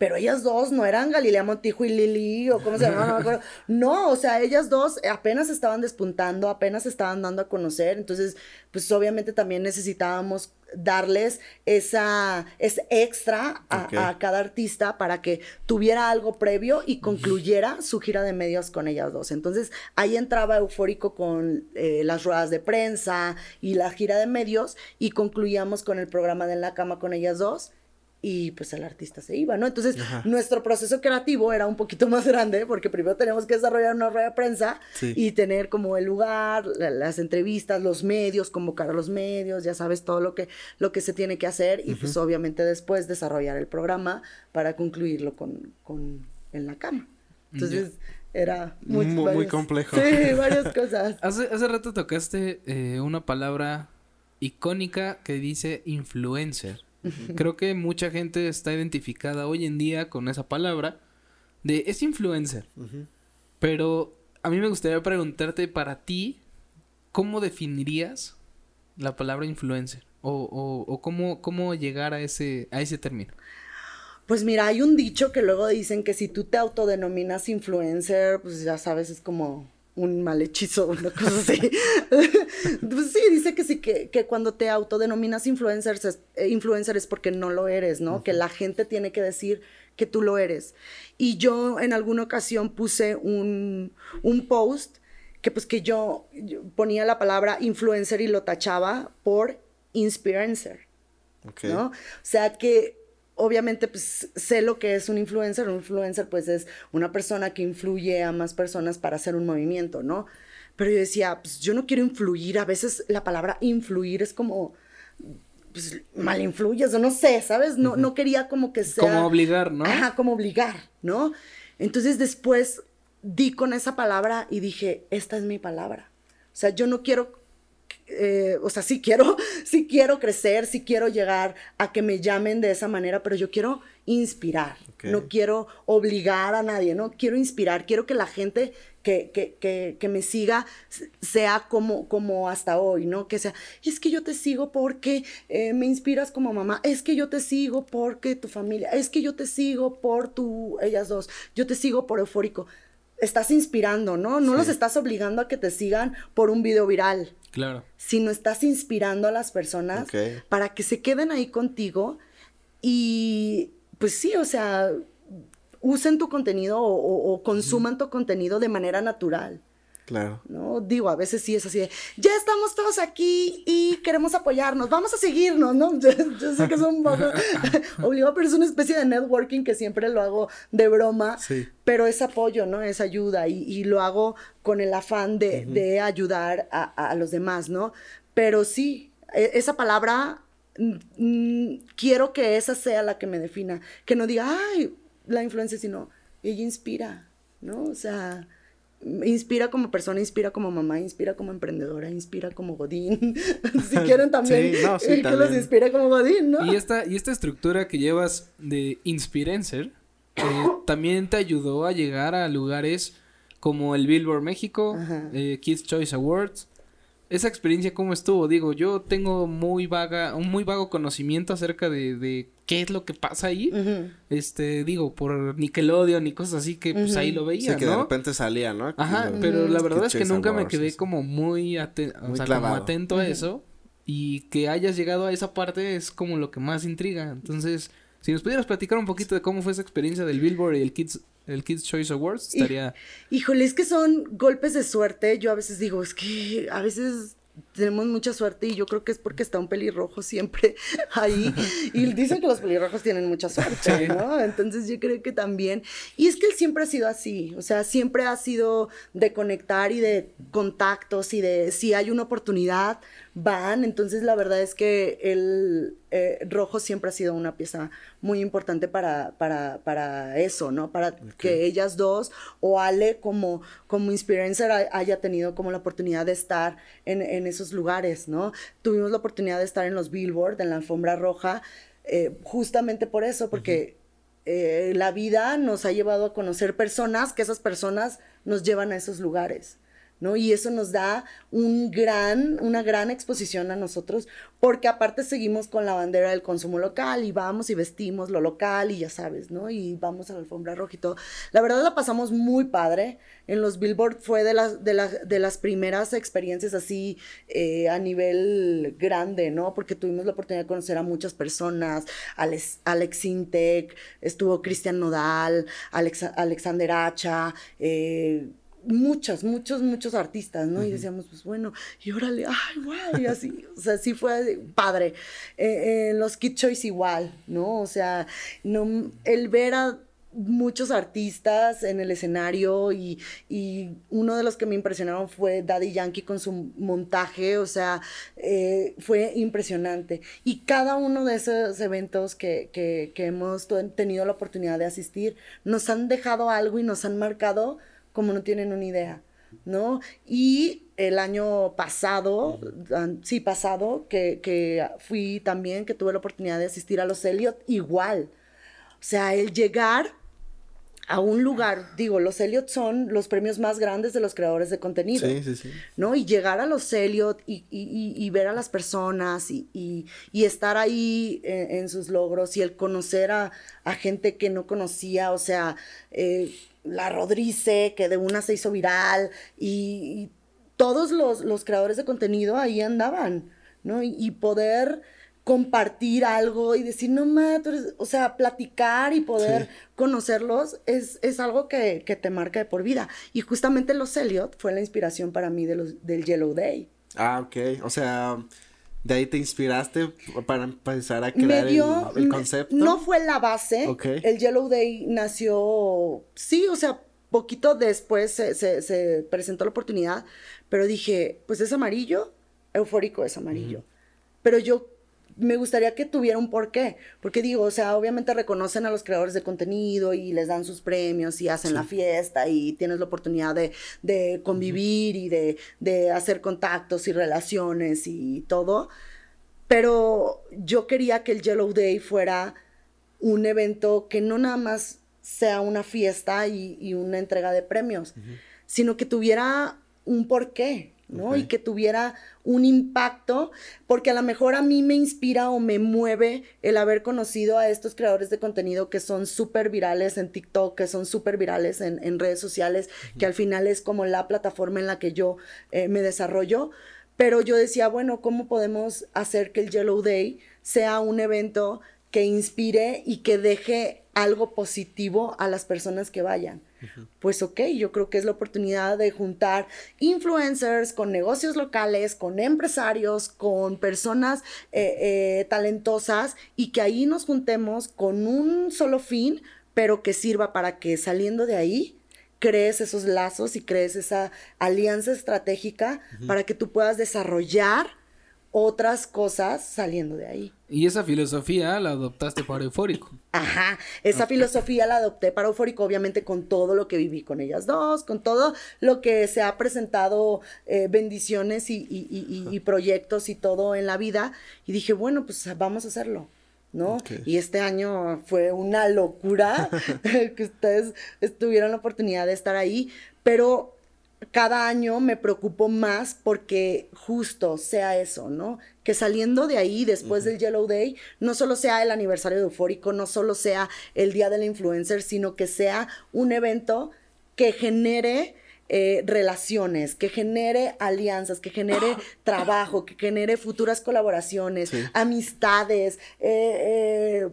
Speaker 3: pero ellas dos no eran Galilea Montijo y Lili, o cómo se llamaban, no me acuerdo. No, o sea, ellas dos apenas estaban despuntando, apenas estaban dando a conocer, entonces, pues obviamente también necesitábamos darles esa, ese extra a, a, cada artista para que tuviera algo previo y concluyera su gira de medios con ellas dos. Entonces ahí entraba Eufórico con eh, las ruedas de prensa y la gira de medios y concluíamos con el programa de En la Cama con ellas dos y pues el artista se iba, ¿no? Entonces, nuestro proceso creativo era un poquito más grande porque primero teníamos que desarrollar una rueda de prensa y tener como el lugar, las entrevistas, los medios, convocar a los medios, ya sabes todo lo que, lo que se tiene que hacer y pues obviamente después desarrollar el programa para concluirlo con, con en la cama. Entonces, era
Speaker 1: muy, muy, complejo.
Speaker 3: Sí, varias cosas.
Speaker 2: Hace, hace rato tocaste eh, una palabra icónica que dice influencer. Creo que mucha gente está identificada hoy en día con esa palabra de es influencer. Pero a mí me gustaría preguntarte para ti, ¿cómo definirías la palabra influencer? O, o, o cómo, cómo llegar a ese, a ese término.
Speaker 3: Pues mira, hay un dicho que luego dicen que si tú te autodenominas influencer, pues ya sabes, es como un mal hechizo, una cosa así. pues sí, dice que sí, que, que cuando te autodenominas influencer es, eh, influencer es porque no lo eres, ¿no? Que la gente tiene que decir que tú lo eres. Y yo en alguna ocasión puse un, un post que pues que yo, ponía la palabra influencer y lo tachaba por inspirancer. ¿no? O sea que obviamente pues sé lo que es un influencer. Un influencer pues es una persona que influye a más personas para hacer un movimiento, ¿no? Pero yo decía, pues yo no quiero influir. A veces la palabra influir es como, pues mal influyes o no sé, ¿sabes? No, no quería como que sea...
Speaker 2: Como obligar, ¿no?
Speaker 3: Ajá, como obligar, ¿no? Entonces después di con esa palabra y dije, esta es mi palabra. O sea, yo no quiero eh, o sea, sí quiero, sí quiero crecer, sí quiero llegar a que me llamen de esa manera, pero yo quiero inspirar, no quiero obligar a nadie, no quiero inspirar, quiero que la gente que, que, que, que, me siga sea como, como hasta hoy, ¿no? Que sea, es que yo te sigo porque eh, me inspiras como mamá, es que yo te sigo porque tu familia, es que yo te sigo por tu, ellas dos, yo te sigo por eufórico. Estás inspirando, ¿no? No los estás obligando a que te sigan por un video viral.
Speaker 2: Claro.
Speaker 3: Sino estás inspirando a las personas para que se queden ahí contigo y pues sí, o sea, usen tu contenido o, consuman tu contenido de manera natural.
Speaker 1: Claro.
Speaker 3: ¿No? Digo, a veces sí es así de, ya estamos todos aquí y queremos apoyarnos, vamos a seguirnos, ¿no? Yo, sé que es un poco obligado, pero es una especie de networking que siempre lo hago de broma, sí. pero es apoyo, ¿no? Es ayuda y, lo hago con el afán de, ayudar a, los demás, ¿no? Pero sí, e, esa palabra, mm, mm, quiero que esa sea la que me defina, que no diga, ay, la influencia, sino ella inspira, ¿no? O sea inspira como persona, inspira como mamá, inspira como emprendedora, inspira como Godín. si quieren también que los inspira como Godín, ¿no?
Speaker 2: Y esta, y esta estructura que llevas de Inspirencer eh, también te ayudó a llegar a lugares como el Billboard México, eh, Kids Choice Awards, esa experiencia cómo estuvo. Digo, yo tengo muy vaga, un muy vago conocimiento acerca de, de qué es lo que pasa ahí. Este, digo, por Nickelodeon y cosas así que pues ahí lo veía,
Speaker 1: sí, que de repente salía, ¿no?
Speaker 2: Ajá, pero la verdad es que nunca me quedé como muy, atento a eso. Y que hayas llegado a esa parte es como lo que más intriga. Entonces, si nos pudieras platicar un poquito de cómo fue esa experiencia del Billboard y el Kids el Kids Choice Awards estaría...
Speaker 3: Híjole, es que son golpes de suerte. Yo a veces digo, es que a veces tenemos mucha suerte y yo creo que es porque está un pelirrojo siempre ahí y dicen que los pelirrojos tienen mucha suerte, ¿no? Entonces yo creo que también y es que él siempre ha sido así, o sea, siempre ha sido de conectar y de contactos y de si hay una oportunidad van, entonces la verdad es que el eh, rojo siempre ha sido una pieza muy importante para, para, para eso, ¿no? Para que ellas dos o Ale como, como influencer haya tenido como la oportunidad de estar en, en, esos lugares, ¿no? Tuvimos la oportunidad de estar en los Billboard, en la alfombra roja, eh, justamente por eso, porque eh, la vida nos ha llevado a conocer personas que esas personas nos llevan a esos lugares. ¿No? Y eso nos da un gran, una gran exposición a nosotros, porque aparte seguimos con la bandera del consumo local y vamos y vestimos lo local y ya sabes, ¿no? Y vamos a la alfombra roja y todo. La verdad la pasamos muy padre. En los Billboard fue de las, de, de las primeras experiencias así eh, a nivel grande, ¿no? Porque tuvimos la oportunidad de conocer a muchas personas, Alex, Alex Intec, estuvo Cristian Nodal, Alex, Alexander Hacha, eh, muchos, muchos, muchos artistas, ¿no? Y decíamos, pues bueno, y órale, ay, guay, y así, o sea, sí fue padre. Eh, los Kid Choice igual, ¿no? O sea, no, el ver a muchos artistas en el escenario y, y, uno de los que me impresionaron fue Daddy Yankee con su montaje, o sea, eh, fue impresionante. Y cada uno de esos eventos que, que, que hemos tenido la oportunidad de asistir nos han dejado algo y nos han marcado como no tienen una idea, ¿no? Y el año pasado, sí, pasado, que, que fui también, que tuve la oportunidad de asistir a los Elliot, igual. O sea, el llegar a un lugar, digo, los Elliot son los premios más grandes de los creadores de contenido. Sí, sí, sí. ¿No? Y llegar a los Elliot y, y, y ver a las personas y, y estar ahí en, sus logros y el conocer a, a, gente que no conocía, o sea, eh, la Rodrice, que de una se hizo viral, y, todos los, los, creadores de contenido ahí andaban, ¿no? Y, poder compartir algo y decir, no mames, o sea, platicar y poder conocerlos es, es algo que, que, te marca de por vida. Y justamente los Elliot fue la inspiración para mí de los, del Yellow Day.
Speaker 1: Ah, ok. O sea, ¿De ahí te inspiraste para empezar a crear el, concepto?
Speaker 3: No fue la base. El Yellow Day nació, sí, o sea, poquito después se, se, presentó la oportunidad, pero dije, pues es amarillo, eufórico es amarillo. Pero yo me gustaría que tuviera un porqué, porque digo, o sea, obviamente reconocen a los creadores de contenido y les dan sus premios y hacen la fiesta y tienes la oportunidad de, convivir y de, de, hacer contactos y relaciones y todo, pero yo quería que el Yellow Day fuera un evento que no nada más sea una fiesta y, una entrega de premios, sino que tuviera un porqué, ¿no? Y que tuviera un impacto, porque a lo mejor a mí me inspira o me mueve el haber conocido a estos creadores de contenido que son súper virales en TikTok, que son súper virales en, redes sociales, que al final es como la plataforma en la que yo eh, me desarrollo. Pero yo decía, bueno, ¿cómo podemos hacer que el Yellow Day sea un evento que inspire y que deje algo positivo a las personas que vayan? Pues ok, yo creo que es la oportunidad de juntar influencers con negocios locales, con empresarios, con personas eh, eh, talentosas y que ahí nos juntemos con un solo fin, pero que sirva para que saliendo de ahí crees esos lazos y crees esa alianza estratégica para que tú puedas desarrollar otras cosas saliendo de ahí.
Speaker 2: Y esa filosofía la adoptaste para Eufórico.
Speaker 3: Ajá, esa filosofía la adopté para Eufórico, obviamente con todo lo que viví con ellas dos, con todo lo que se ha presentado, eh, bendiciones y, y, proyectos y todo en la vida. Y dije, bueno, pues vamos a hacerlo. ¿no? Y este año fue una locura que ustedes tuvieron la oportunidad de estar ahí, pero cada año me preocupo más porque justo sea eso, ¿no? Que saliendo de ahí, después del Yellow Day, no solo sea el aniversario de Eufórico, no solo sea el Día del Influencer, sino que sea un evento que genere eh, relaciones, que genere alianzas, que genere trabajo, que genere futuras colaboraciones, amistades, eh, eh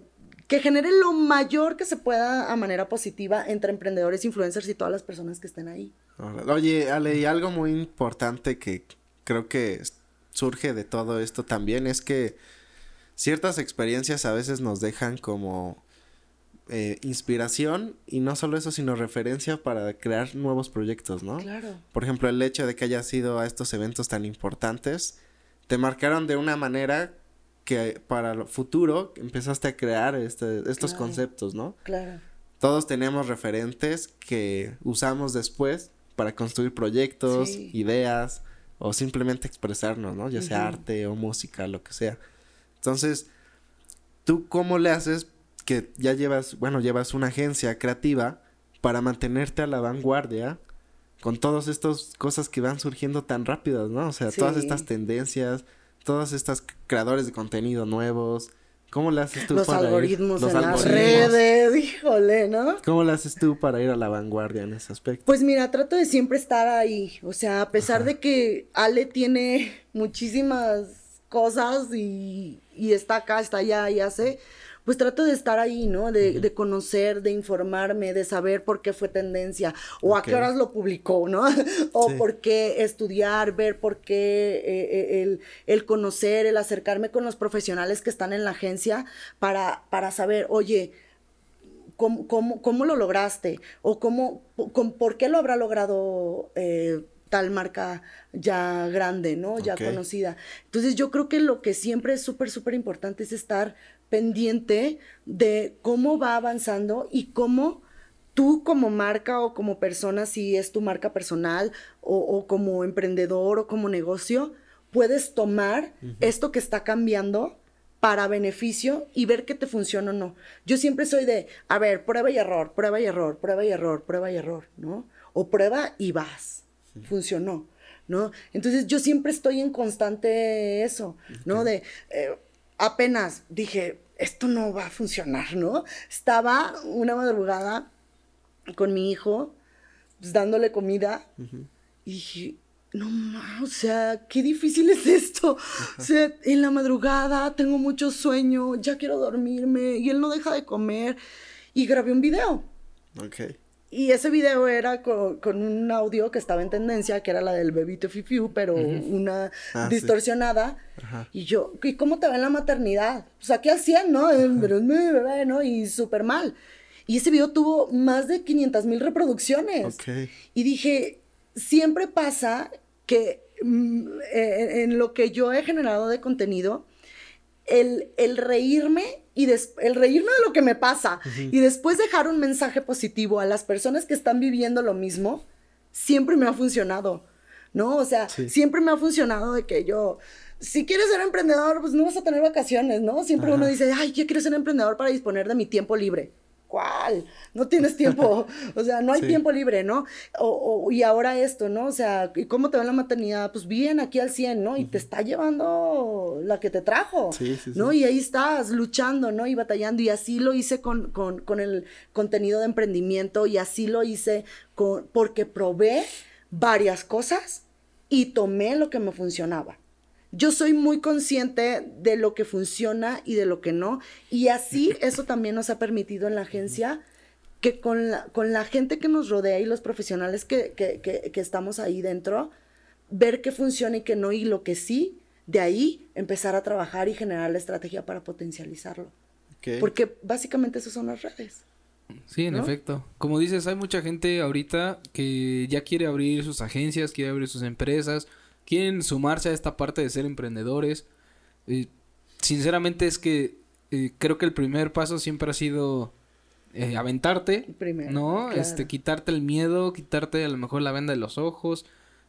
Speaker 3: que genere lo mayor que se pueda a manera positiva entre emprendedores, influencers y todas las personas que estén ahí.
Speaker 1: Oye, Ale, y algo muy importante que creo que surge de todo esto también es que ciertas experiencias a veces nos dejan como eh, inspiración y no solo eso, sino referencia para crear nuevos proyectos, ¿no? Claro. Por ejemplo, el hecho de que hayas ido a estos eventos tan importantes, te marcaron de una manera que para el futuro empezaste a crear este, estos conceptos, ¿no? Claro. Todos tenemos referentes que usamos después para construir proyectos, ideas o simplemente expresarnos, ¿no? Ya sea arte o música, lo que sea. Entonces, ¿tú cómo le haces que ya llevas, bueno, llevas una agencia creativa para mantenerte a la vanguardia con todas estas cosas que van surgiendo tan rápidas, ¿no? O sea, todas estas tendencias, todas estas creadores de contenido nuevos. ¿Cómo le haces tú
Speaker 3: Los
Speaker 1: para ir-
Speaker 3: algoritmos
Speaker 1: los
Speaker 3: en las redes, híjole, ¿no?
Speaker 1: ¿Cómo le haces tú para ir a la vanguardia en ese aspecto?
Speaker 3: Pues mira, trato de siempre estar ahí. O sea, a pesar de que Ale tiene muchísimas cosas y, y está acá, está allá y hace, pues trato de estar ahí, ¿no? De, de conocer, de informarme, de saber por qué fue tendencia o a qué horas lo publicó, ¿no? o
Speaker 1: Sí.
Speaker 3: por qué estudiar, ver por qué eh, eh, el, el conocer, el acercarme con los profesionales que están en la agencia para, para saber, oye, ¿Cómo, cómo, cómo lo lograste? ¿O cómo, con- por qué lo habrá logrado eh, tal marca ya grande, ¿no? Ya conocida. Entonces yo creo que lo que siempre es súper, súper importante es estar pendiente de cómo va avanzando y cómo tú como marca o como persona, si es tu marca personal o, o como emprendedor o como negocio, puedes tomar esto que está cambiando para beneficio y ver que te funciona o no. Yo siempre soy de, a ver, prueba y error, prueba y error, prueba y error, prueba y error, ¿no? O prueba y vas. Funcionó, ¿no? Entonces yo siempre estoy en constante eso, ¿no? De, eh, apenas dije, esto no va a funcionar, ¿no? Estaba una madrugada con mi hijo, pues, dándole comida, y dije, no ma, o sea, qué difícil es esto. O sea, en la madrugada tengo mucho sueño, ya quiero dormirme, y él no deja de comer. Y grabé un video.
Speaker 1: Ok.
Speaker 3: Y ese video era con, con un audio que estaba en tendencia, que era la del bebito Fifiu, pero una
Speaker 1: Ah, sí.
Speaker 3: distorsionada.
Speaker 1: Ajá.
Speaker 3: Y yo, ¿y cómo te va en la maternidad? Pues aquí al 100, ¿no? Pero es mi bebé, ¿no? Y súper mal. Y ese video tuvo más de 500 mil reproducciones.
Speaker 1: Ok.
Speaker 3: Y dije, siempre pasa que mm, eh, en lo que yo he generado de contenido, el, el reírme y des- el reírme de lo que me pasa y después dejar un mensaje positivo a las personas que están viviendo lo mismo, siempre me ha funcionado, ¿no? O sea,
Speaker 1: Sí.
Speaker 3: siempre me ha funcionado de que yo, si quieres ser emprendedor, pues no vas a tener vacaciones, ¿no? Siempre uno dice, ay, yo quiero ser emprendedor para disponer de mi tiempo libre. ¿Cuál? No tienes tiempo, o sea, no hay
Speaker 1: Sí.
Speaker 3: tiempo libre, ¿no? O, o- y ahora esto, ¿no? O sea, ¿y cómo te va la maternidad? Pues bien, aquí al 100, ¿no? Y te está llevando la que te trajo,
Speaker 1: Sí, sí,
Speaker 3: ¿no? Y ahí estás luchando, ¿no? Y batallando. Y así lo hice con, con, con el contenido de emprendimiento y así lo hice con, porque probé varias cosas y tomé lo que me funcionaba. Yo soy muy consciente de lo que funciona y de lo que no. Y así eso también nos ha permitido en la agencia que con la, con la gente que nos rodea y los profesionales que, que, que, que estamos ahí dentro, ver qué funciona y qué no y lo que sí, de ahí empezar a trabajar y generar la estrategia para potencializarlo. Porque básicamente eso son las redes.
Speaker 2: Sí, en
Speaker 3: ¿no?
Speaker 2: efecto. Como dices, hay mucha gente ahorita que ya quiere abrir sus agencias, quiere abrir sus empresas, quieren sumarse a esta parte de ser emprendedores. Eh, sinceramente es que eh, creo que el primer paso siempre ha sido eh, aventarte,
Speaker 3: Primero,
Speaker 2: ¿no?
Speaker 3: claro.
Speaker 2: Este, quitarte el miedo, quitarte a lo mejor la venda de los ojos.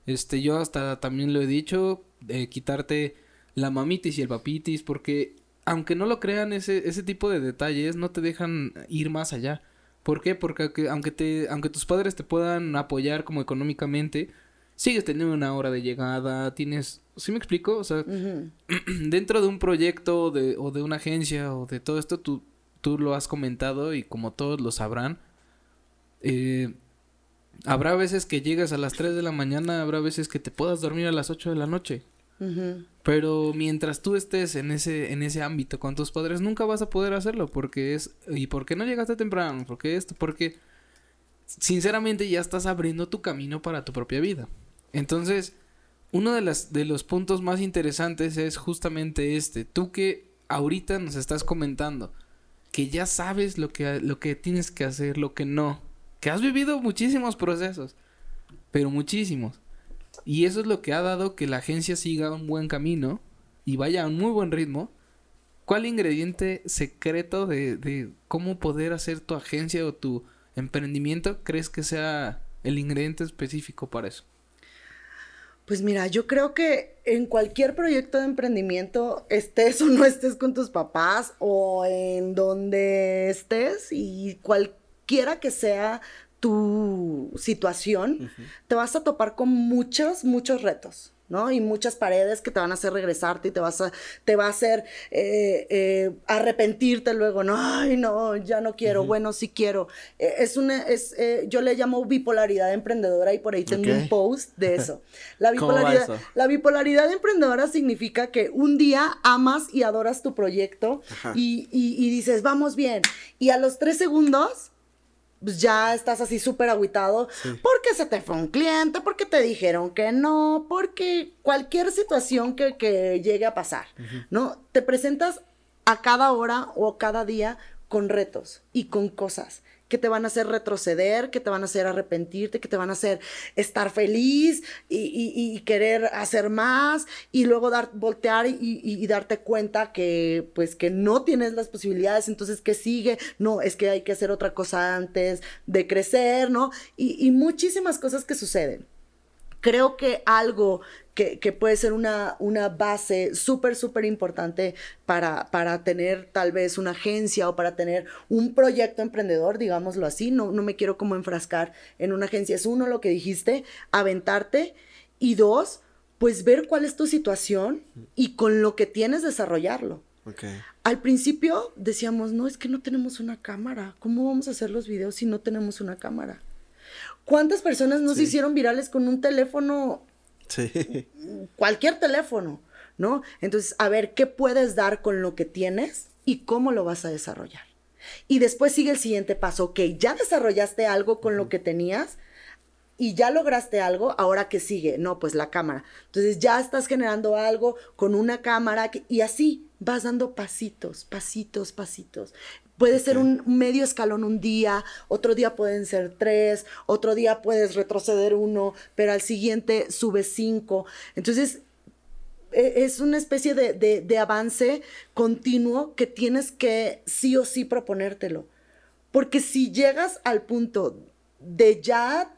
Speaker 2: Este, yo hasta también lo he dicho, quitarte la mamitis y el papitis, porque aunque no lo crean, ese, ese tipo de detalles no te dejan ir más allá. ¿Por qué? Porque aunque- aunque te, aunque tus padres te puedan apoyar como económicamente, sigues teniendo una hora de llegada, tienes, ¿sí me explico? O sea, dentro de un proyecto de, o de una agencia o de todo esto, tú, tú lo has comentado y como todos lo sabrán, eh, habrá veces que llegas a las 3 de la mañana, habrá veces que te puedas dormir a las 8 de la noche. Pero mientras tú estés en ese, en ese ámbito con tus padres, nunca vas a poder hacerlo. Porque es. ¿Y por qué no llegaste temprano? Porque esto, porque. Sinceramente ya estás abriendo tu camino para tu propia vida. Entonces, uno de, las, de los puntos más interesantes es justamente este. Tú que ahorita nos estás comentando que ya sabes lo que, lo que tienes que hacer, lo que no. Que has vivido muchísimos procesos. Pero muchísimos. Y eso es lo que ha dado que la agencia siga un buen camino y vaya a un muy buen ritmo. ¿Cuál ingrediente secreto de, de cómo poder hacer tu agencia o tu emprendimiento crees que sea el ingrediente específico para eso?
Speaker 3: Pues mira, yo creo que en cualquier proyecto de emprendimiento, estés o no estés con tus papás o en donde estés y cualquiera que sea tu situación, te vas a topar con muchos, muchos retos. ¿No? Y muchas paredes que te van a hacer regresarte y te vas a, te va a hacer eh, eh, arrepentirte luego, no, ay, no, ya no quiero, bueno, sí quiero. Eh, es una, es, yo le llamo bipolaridad emprendedora y por ahí tengo un post de eso. La bipolaridad, la bipolaridad emprendedora significa que un día amas y adoras tu proyecto y, y dices, vamos bien, y a los tres segundos pues ya estás así súper aguitado porque se te fue un cliente, porque te dijeron que no, porque cualquier situación que, que llegue a pasar, ¿no? Te presentas a cada hora o cada día con retos y con cosas que te van a hacer retroceder, que te van a hacer arrepentirte, que te van a hacer estar feliz y, querer hacer más y luego dar, voltear y, darte cuenta que pues que no tienes las posibilidades, entonces ¿qué sigue? No, es que hay que hacer otra cosa antes de crecer, ¿no? y muchísimas cosas que suceden. Creo que algo que, puede ser una, una base súper, súper importante para, para tener tal vez una agencia o para tener un proyecto emprendedor, digámoslo así. No, no me quiero como enfrascar en una agencia. Es uno, lo que dijiste, aventarte. Y dos, pues ver cuál es tu situación y con lo que tienes desarrollarlo. Al principio decíamos, no, es que no tenemos una cámara. ¿Cómo vamos a hacer los videos si no tenemos una cámara? ¿Cuántas personas no se hicieron virales con un teléfono Sí. Cualquier teléfono, ¿no? Entonces, a ver, ¿qué puedes dar con lo que tienes y cómo lo vas a desarrollar? Y después sigue el siguiente paso, ok, ya desarrollaste algo con lo que tenías y ya lograste algo, ahora qué sigue, no, pues la cámara. Entonces ya estás generando algo con una cámara y así vas dando pasitos, pasitos, pasitos. Puede ser un medio escalón un día, otro día pueden ser tres, otro día puedes retroceder uno, pero al siguiente sube cinco. Entonces, e, es una especie de, avance continuo que tienes que sí o sí proponértelo. Porque si llegas al punto de ya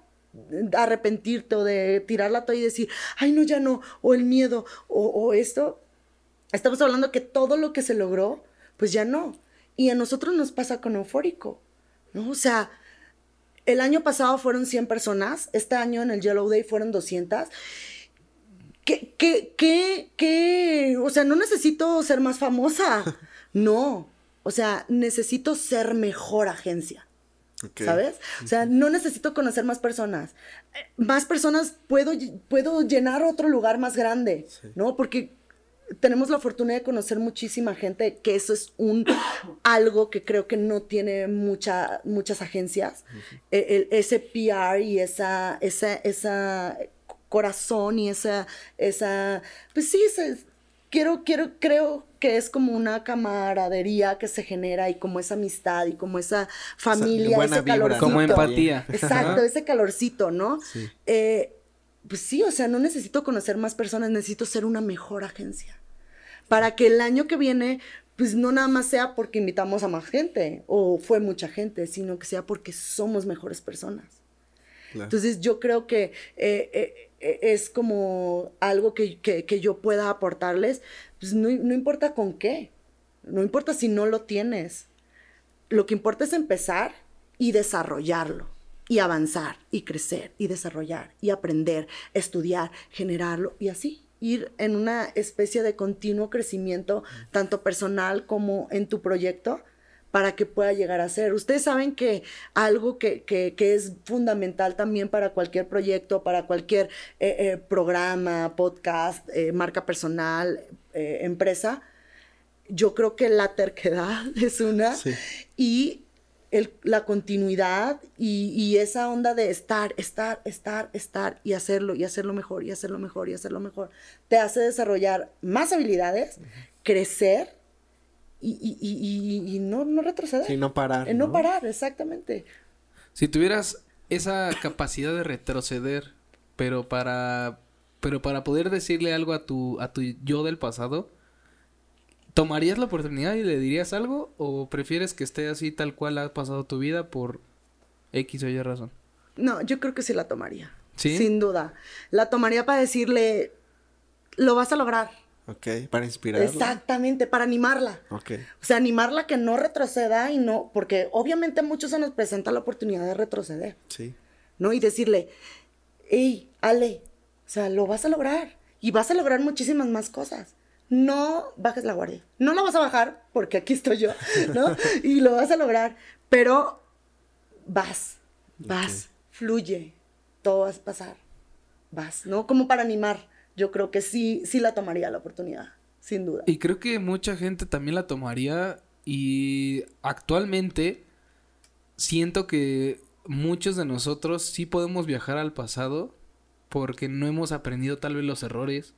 Speaker 3: arrepentirte o de tirar la toalla y decir, ay, no, ya no, o el miedo, o, o esto, estamos hablando que todo lo que se logró, pues ya no. Y a nosotros nos pasa con Eufórico, ¿no? O sea, el año pasado fueron 100 personas, este año en el Yellow Day fueron 200. ¿Qué, qué, qué, qué? O sea, no necesito ser más famosa, no. O sea, necesito ser mejor agencia. ¿Sabes? O sea, no necesito conocer más personas. Más personas puedo, puedo llenar otro lugar más grande, ¿no? Porque tenemos la fortuna de conocer muchísima gente, que eso es un algo que creo que no tiene mucha, muchas agencias. E, ese PR y esa, esa, esa corazón y esa, esa, pues sí, quiero, quiero, creo que es como una camaradería que se genera y como esa amistad y como esa familia, ese calorcito.
Speaker 2: Como empatía.
Speaker 3: Exacto, ese calorcito, ¿no? Eh, pues sí, o sea, no necesito conocer más personas, necesito ser una mejor agencia para que el año que viene, pues no nada más sea porque invitamos a más gente o fue mucha gente, sino que sea porque somos mejores personas. Entonces yo creo que eh, eh, eh, es como algo que, yo pueda aportarles, pues no, no importa con qué, no importa si no lo tienes, lo que importa es empezar y desarrollarlo y avanzar y crecer y desarrollar y aprender, estudiar, generarlo y así ir en una especie de continuo crecimiento, tanto personal como en tu proyecto, para que pueda llegar a ser. Ustedes saben que algo que, es fundamental también para cualquier proyecto, para cualquier eh, eh, programa, podcast, eh, marca personal, empresa, yo creo que la terquedad es una y la continuidad y, esa onda de estar, estar, estar, estar y hacerlo y hacerlo mejor y hacerlo mejor y hacerlo mejor, te hace desarrollar más habilidades, crecer y, no, no, retroceder.
Speaker 1: Sí, no parar.
Speaker 3: no, parar, exactamente.
Speaker 2: Si tuvieras esa capacidad de retroceder, pero para, pero para poder decirle algo a tu, a tu yo del pasado, ¿Tomarías la oportunidad y le dirías algo? ¿O prefieres que esté así tal cual ha pasado tu vida por X o Y razón?
Speaker 3: No, yo creo que sí la tomaría. ¿Sí? Sin duda. La tomaría para decirle, lo vas a lograr.
Speaker 1: Ok, para inspirar.
Speaker 3: Exactamente, para animarla.
Speaker 1: Ok.
Speaker 3: O sea, animarla que no retroceda y no, porque obviamente a muchos se nos presenta la oportunidad de retroceder,
Speaker 1: Sí.
Speaker 3: ¿no? Y decirle, hey, Ale, o sea, lo vas a lograr y vas a lograr muchísimas más cosas. No bajes la guardia. No la vas a bajar porque aquí estoy yo, ¿no? y lo vas a lograr, pero vas, vas, fluye, todo va a pasar, vas, ¿no? Como para animar. Yo creo que sí, sí la tomaría la oportunidad, sin duda.
Speaker 2: Y creo que mucha gente también la tomaría y actualmente siento que muchos de nosotros sí podemos viajar al pasado porque no hemos aprendido tal vez los errores,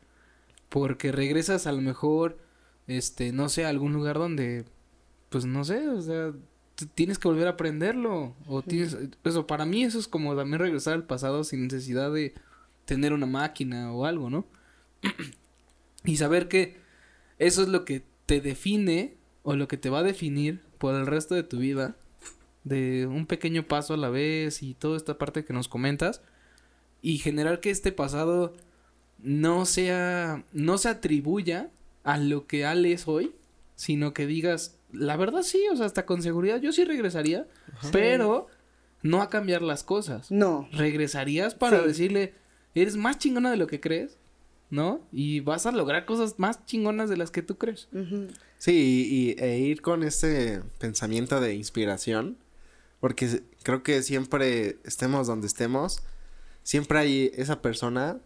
Speaker 2: porque regresas a lo mejor, este, no sé, a algún lugar donde, pues no sé, o sea, tienes que volver a aprenderlo, o tienes, eso, para mí eso es como también regresar al pasado sin necesidad de tener una máquina o algo, ¿no? y saber que eso es lo que te define o lo que te va a definir por el resto de tu vida, de un pequeño paso a la vez y toda esta parte que nos comentas, y generar que este pasado no sea, no se atribuya a lo que Ale es hoy, sino que digas, la verdad sí, o sea, hasta con seguridad yo sí regresaría, pero no a cambiar las cosas.
Speaker 3: No,
Speaker 2: Regresarías para
Speaker 3: Sí.
Speaker 2: decirle, eres más chingona de lo que crees, ¿no? Y vas a lograr cosas más chingonas de las que tú crees.
Speaker 1: Sí, y, e ir con ese pensamiento de inspiración, porque creo que siempre estemos donde estemos, siempre hay esa persona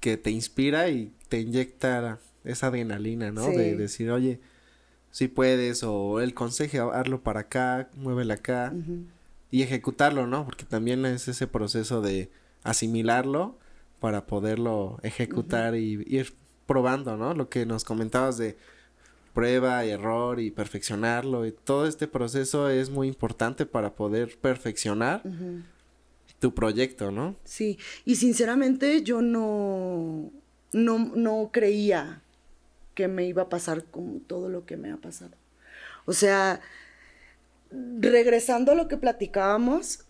Speaker 1: que te inspira y te inyecta esa adrenalina, ¿no?
Speaker 3: Sí.
Speaker 1: De decir, oye, si puedes, o el consejo, hazlo para acá, muévela acá, y ejecutarlo, ¿no? Porque también es ese proceso de asimilarlo para poderlo ejecutar y ir probando, ¿no? Lo que nos comentabas de prueba y error y perfeccionarlo y todo este proceso es muy importante para poder perfeccionar. Tu proyecto, ¿no?
Speaker 3: Sí, y sinceramente yo no, no, no creía que me iba a pasar con todo lo que me ha pasado. O sea, regresando a lo que platicábamos,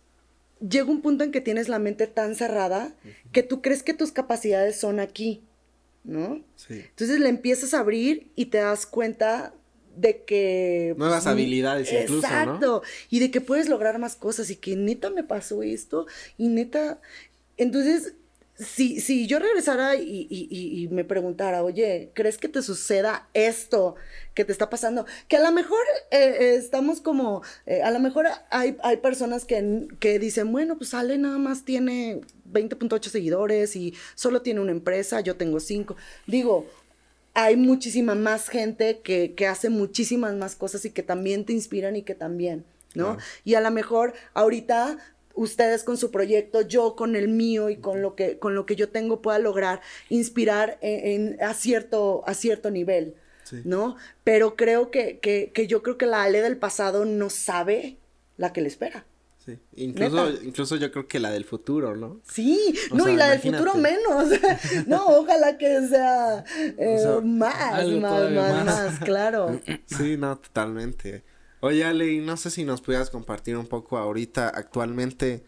Speaker 3: llega un punto en que tienes la mente tan cerrada que tú crees que tus capacidades son aquí, ¿no?
Speaker 1: Sí.
Speaker 3: Entonces le empiezas a abrir y te das cuenta de que...
Speaker 1: Nuevas
Speaker 3: pues,
Speaker 1: habilidades incluso, ¿no?
Speaker 3: Exacto. Y de que puedes lograr más cosas y que neta me pasó esto y neta... Entonces, si, si yo regresara y, y- y- y me preguntara, oye, ¿crees que te suceda esto que te está pasando? Que a lo mejor eh, eh, estamos como, eh, a lo mejor hay, hay personas que, que dicen, bueno, pues Ale nada más tiene 20.8 seguidores y solo tiene una empresa, yo tengo 5. Digo, hay muchísima más gente que, que hace muchísimas más cosas y que también te inspiran y que también, ¿no?
Speaker 1: Claro.
Speaker 3: Y a lo mejor ahorita ustedes con su proyecto, yo con el mío y con lo que, con lo que yo tengo pueda lograr inspirar en, en- a, cierto, a cierto nivel,
Speaker 1: Sí.
Speaker 3: ¿no? Pero creo que, que, que yo creo que la Ale del pasado no sabe la que le espera.
Speaker 1: Sí. Incluso,
Speaker 3: Neta.
Speaker 1: incluso yo creo que la del futuro, ¿no?
Speaker 3: Sí,
Speaker 1: O
Speaker 3: no,
Speaker 1: sea,
Speaker 3: y la del futuro menos. no, ojalá que sea, eh,
Speaker 1: O sea,
Speaker 3: más, más, más,
Speaker 2: más.
Speaker 3: más, claro.
Speaker 1: Sí, no, totalmente. Oye, Ale, y no sé si nos pudieras compartir un poco ahorita, actualmente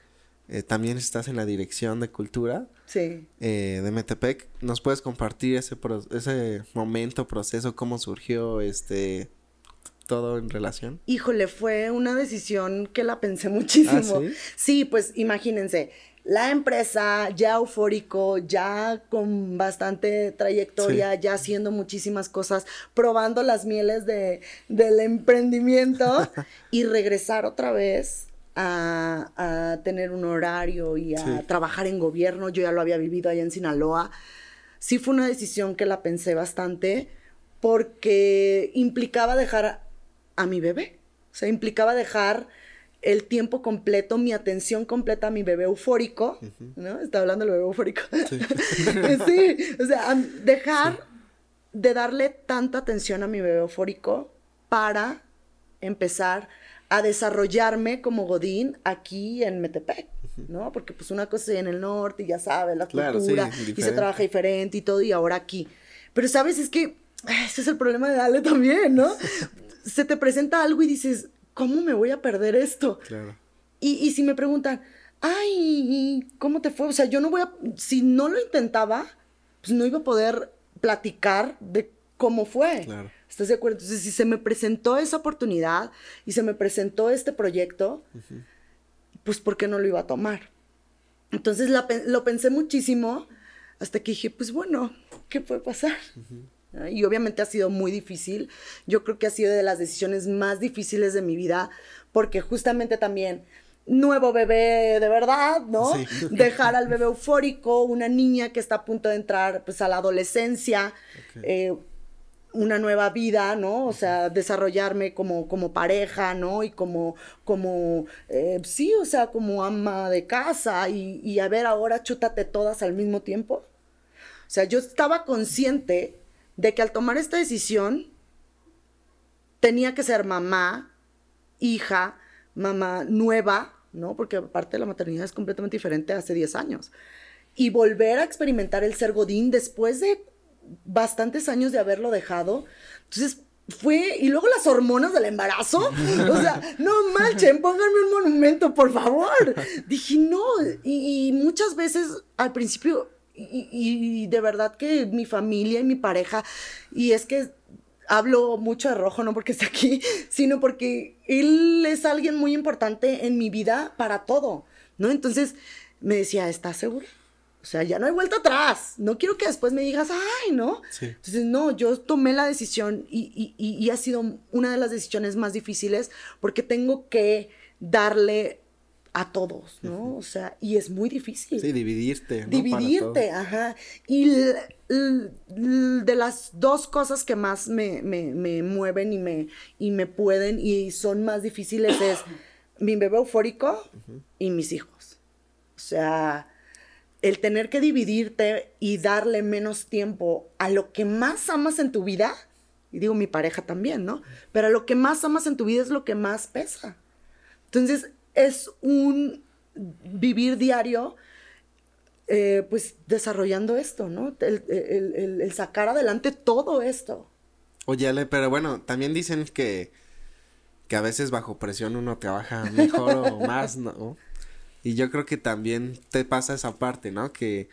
Speaker 1: eh, también estás en la dirección de cultura
Speaker 3: Sí.
Speaker 1: eh, de Metepec. ¿Nos puedes compartir ese, pro- ese momento, proceso, cómo surgió, este, todo en relación?
Speaker 3: Híjole, fue una decisión que la pensé muchísimo.
Speaker 1: ¿Ah, sí?
Speaker 3: sí? pues imagínense, la empresa ya eufórico, ya con bastante trayectoria, ya haciendo muchísimas cosas, probando las mieles de, del emprendimiento y regresar otra vez a, a tener un horario y a
Speaker 1: Sí.
Speaker 3: trabajar en gobierno. Yo ya lo había vivido allá en Sinaloa. Sí fue una decisión que la pensé bastante porque implicaba dejar a mi bebé. O sea, implicaba dejar el tiempo completo, mi atención completa a mi bebé eufórico, ¿no? Está hablando del bebé eufórico. Sí, o sea, dejar de darle tanta atención a mi bebé eufórico para empezar a desarrollarme como Godín aquí en Metepec, ¿no? Porque pues una cosa es en el norte y ya sabes, la
Speaker 1: Claro, sí,
Speaker 3: cultura, y se trabaja diferente y todo, y ahora aquí. Pero sabes, es que ese es el problema de Ale también, ¿no? se te presenta algo y dices, ¿cómo me voy a perder esto?
Speaker 1: Claro.
Speaker 3: Y, y si me preguntan, ay, ¿y ¿cómo te fue? O sea, yo no voy a, si no lo intentaba, pues no iba a poder platicar de cómo fue.
Speaker 1: Claro.
Speaker 3: ¿Estás de acuerdo? Entonces, si se me presentó esa oportunidad y se me presentó este proyecto, pues ¿por qué no lo iba a tomar? Entonces la lo pensé muchísimo hasta que dije, pues bueno, ¿qué puede pasar? Y obviamente ha sido muy difícil. Yo creo que ha sido de las decisiones más difíciles de mi vida, porque justamente también nuevo bebé de verdad, ¿no?
Speaker 1: Sí.
Speaker 3: Dejar al bebé eufórico, una niña que está a punto de entrar pues a la adolescencia, eh, una nueva vida, ¿no? O sea, desarrollarme como, como pareja, ¿no? Y como, como, eh, sí, o sea, como ama de casa y, y a ver ahora chútate todas al mismo tiempo. O sea, yo estaba consciente de que al tomar esta decisión tenía que ser mamá, hija, mamá nueva, ¿no? Porque aparte la maternidad es completamente diferente hace 10 años. Y volver a experimentar el ser Godín después de bastantes años de haberlo dejado. Entonces fue, y luego las hormonas del embarazo. O sea, no manchen, pónganme un monumento, por favor. Dije, no, y, y muchas veces al principio, y, de verdad que mi familia y mi pareja, y es que hablo mucho de rojo, no porque esté aquí, sino porque él es alguien muy importante en mi vida para todo, ¿no? Entonces me decía, ¿estás seguro? O sea, ya no hay vuelta atrás. No quiero que después me digas, ay, ¿no?
Speaker 1: Sí.
Speaker 3: Entonces, no, yo tomé la decisión y- y ha sido una de las decisiones más difíciles porque tengo que darle a todos, ¿no? O sea, y es muy difícil.
Speaker 1: Sí, dividirte.
Speaker 3: Dividirte, ajá. Y de las dos cosas que más me, me- me mueven y me, y me pueden y son más difíciles es mi bebé eufórico y mis hijos. O sea, el tener que dividirte y darle menos tiempo a lo que más amas en tu vida, y digo mi pareja también, ¿no? Pero a lo que más amas en tu vida es lo que más pesa. Entonces, es un vivir diario, eh, pues desarrollando esto, ¿no? El, el- el- el sacar adelante todo esto.
Speaker 1: Oye, Ale, pero bueno, también dicen que, que a veces bajo presión uno trabaja mejor o más, ¿no? Y yo creo que también te pasa esa parte, ¿no? Que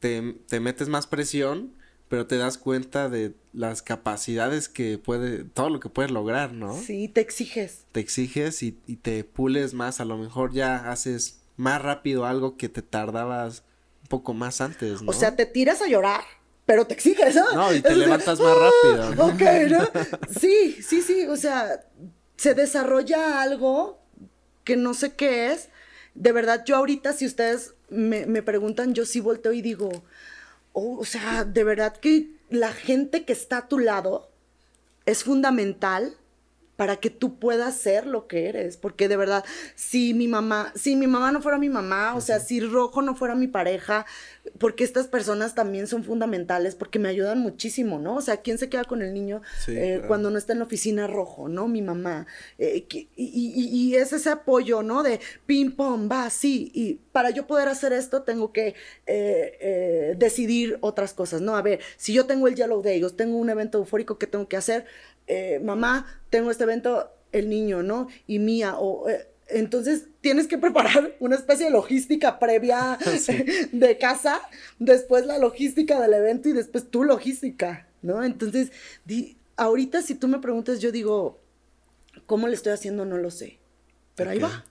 Speaker 1: te, te metes más presión, pero te das cuenta de las capacidades que puede, todo lo que puedes lograr, ¿no?
Speaker 3: Sí, te exiges.
Speaker 1: Te exiges y, y te pules más, a lo mejor ya haces más rápido algo que te tardabas un poco más antes, ¿no?
Speaker 3: O sea, te tiras a llorar, pero te exiges, ¿no?
Speaker 1: No, y te
Speaker 3: O sea,
Speaker 1: levantas más rápido, ¿no?
Speaker 3: Ok, ¿no? Sí, sí, sí, o sea, se desarrolla algo que no sé qué es. De verdad, yo ahorita, si ustedes me, me preguntan, yo sí volteo y digo, oh, o sea, de verdad que la gente que está a tu lado es fundamental para que tú puedas ser lo que eres, porque de verdad, si mi mamá, si mi mamá no fuera mi mamá, o sea, si Rojo no fuera mi pareja, porque estas personas también son fundamentales, porque me ayudan muchísimo, ¿no? O sea, ¿quién se queda con el niño
Speaker 1: Sí,
Speaker 3: eh,
Speaker 1: claro.
Speaker 3: cuando no está en la oficina Rojo, ¿no? Mi mamá. Eh, y, y- y es ese apoyo, ¿no? De ping pong, va, sí, y para yo poder hacer esto tengo que eh, eh, decidir otras cosas, ¿no? A ver, si yo tengo el Yellow Day, o tengo un evento eufórico que tengo que hacer, eh, mamá, tengo este evento, el niño, ¿no? Y mía, o... entonces tienes que preparar una especie de logística previa de casa, después la logística del evento y después tu logística, ¿no? Entonces, di- ahorita si tú me preguntas, yo digo, ¿cómo le estoy haciendo? No lo sé. Pero ahí va,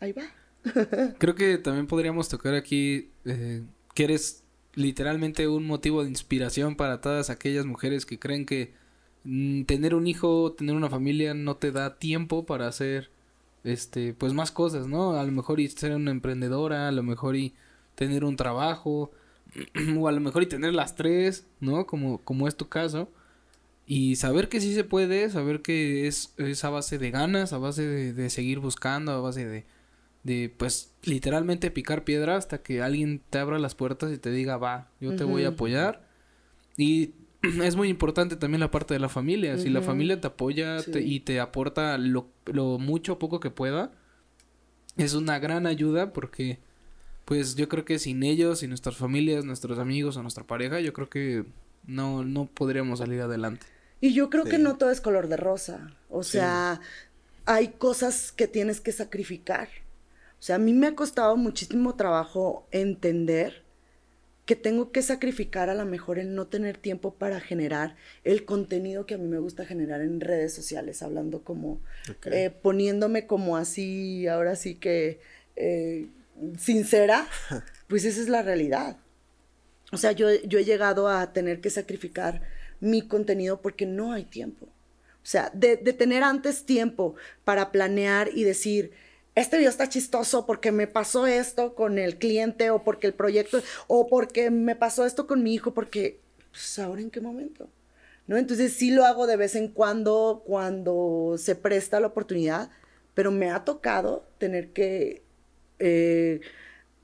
Speaker 3: ahí va.
Speaker 2: Creo que también podríamos tocar aquí eh, que eres literalmente un motivo de inspiración para todas aquellas mujeres que creen que mm, tener un hijo, tener una familia no te da tiempo para hacer este pues más cosas, ¿no? A lo mejor y ser una emprendedora, a lo mejor y tener un trabajo o a lo mejor y tener las tres, ¿no? Como como es tu caso. Y saber que sí se puede, saber que es, es a base de ganas, a base de, de seguir buscando, a base de, de pues literalmente picar piedra hasta que alguien te abra las puertas y te diga va, yo te voy a apoyar. Y es muy importante también la parte de la familia. Si la familia te apoya te- y te aporta lo, lo mucho o poco que pueda, es una gran ayuda porque pues yo creo que sin ellos, sin nuestras familias, nuestros amigos o nuestra pareja, yo creo que no, no podríamos salir adelante.
Speaker 3: Y yo creo que no todo es color de rosa. O
Speaker 1: Sí.
Speaker 3: sea, hay cosas que tienes que sacrificar. O sea, a mí me ha costado muchísimo trabajo entender que tengo que sacrificar a lo mejor el no tener tiempo para generar el contenido que a mí me gusta generar en redes sociales, hablando como, eh, poniéndome como así, ahora sí que eh, sincera, pues esa es la realidad. O sea, yo, yo he llegado a tener que sacrificar mi contenido porque no hay tiempo. O sea, de, de tener antes tiempo para planear y decir, este video está chistoso porque me pasó esto con el cliente o porque el proyecto o porque me pasó esto con mi hijo, porque, pues, ahora en qué momento, ¿no? Entonces sí lo hago de vez en cuando, cuando se presta la oportunidad, pero me ha tocado tener que, eh,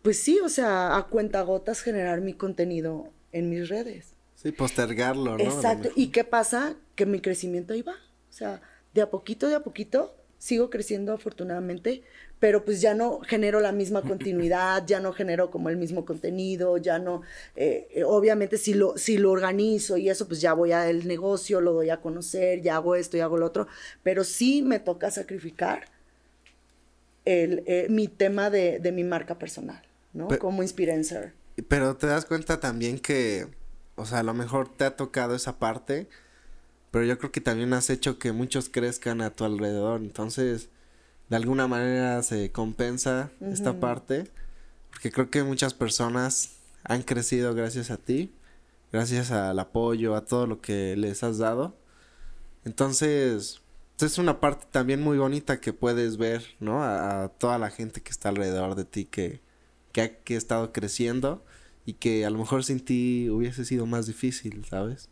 Speaker 3: pues sí, o sea, a cuentagotas generar mi contenido en mis redes.
Speaker 1: Sí, postergarlo, ¿no?
Speaker 3: Exacto. ¿Y qué pasa? Que mi crecimiento ahí va. O sea, de a poquito, de a poquito, sigo creciendo afortunadamente, pero pues ya no genero la misma continuidad, ya no genero como el mismo contenido, ya no, eh, eh, obviamente si lo, si lo organizo y eso, pues ya voy al negocio, lo doy a conocer, ya hago esto y hago lo otro, pero sí me toca sacrificar el, eh, mi tema de, de, mi marca personal, ¿no? como influencer.
Speaker 1: Pero te das cuenta también que, o sea, a lo mejor te ha tocado esa parte, pero yo creo que también has hecho que muchos crezcan a tu alrededor, entonces de alguna manera se compensa esta parte, porque creo que muchas personas han crecido gracias a ti, gracias al apoyo, a todo lo que les has dado. Entonces, es una parte también muy bonita que puedes ver, ¿no? A, toda la gente que está alrededor de ti que, que ha que estado creciendo y que a lo mejor sin ti hubiese sido más difícil, ¿sabes?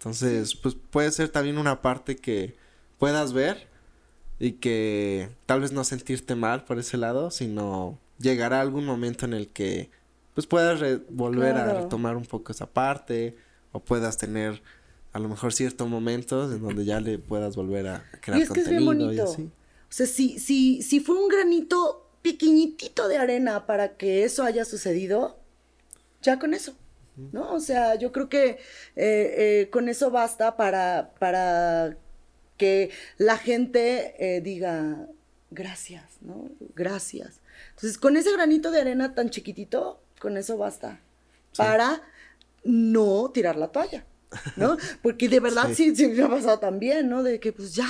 Speaker 1: Entonces, pues puede ser también una parte que puedas ver y que tal vez no sentirte mal por ese lado, sino llegará algún momento en el que pues puedas volver a retomar un poco esa parte o puedas tener a lo mejor ciertos momentos en donde ya le puedas volver a crear y es que es bien bonito.
Speaker 3: O sea, si, si, si fue un granito pequeñitito de arena para que eso haya sucedido, ya con eso. ¿No? O sea, yo creo que eh, eh, con eso basta para, para que la gente eh, diga gracias, ¿no? Gracias. Entonces, con ese granito de arena tan chiquitito, con eso basta para no tirar la toalla, ¿no? Porque de verdad sí. sí, me ha pasado también, ¿no? De que pues ya,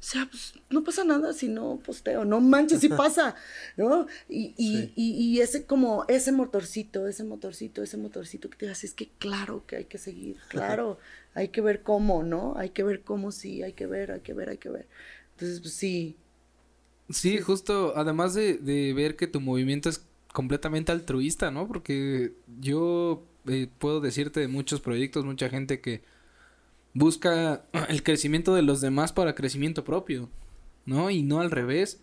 Speaker 3: o sea, pues no pasa nada si no posteo, no manches si pasa, ¿no? Y, y, y, ese como, ese motorcito, ese motorcito, ese motorcito que te hace, es que claro que hay que seguir, claro, hay que ver cómo, ¿no? Hay que ver cómo sí, hay que ver, hay que ver, hay que ver. Entonces, pues sí.
Speaker 2: Sí, justo, además de, de ver que tu movimiento es completamente altruista, ¿no? Porque yo eh, puedo decirte de muchos proyectos, mucha gente que busca el crecimiento de los demás para crecimiento propio, ¿no? Y no al revés.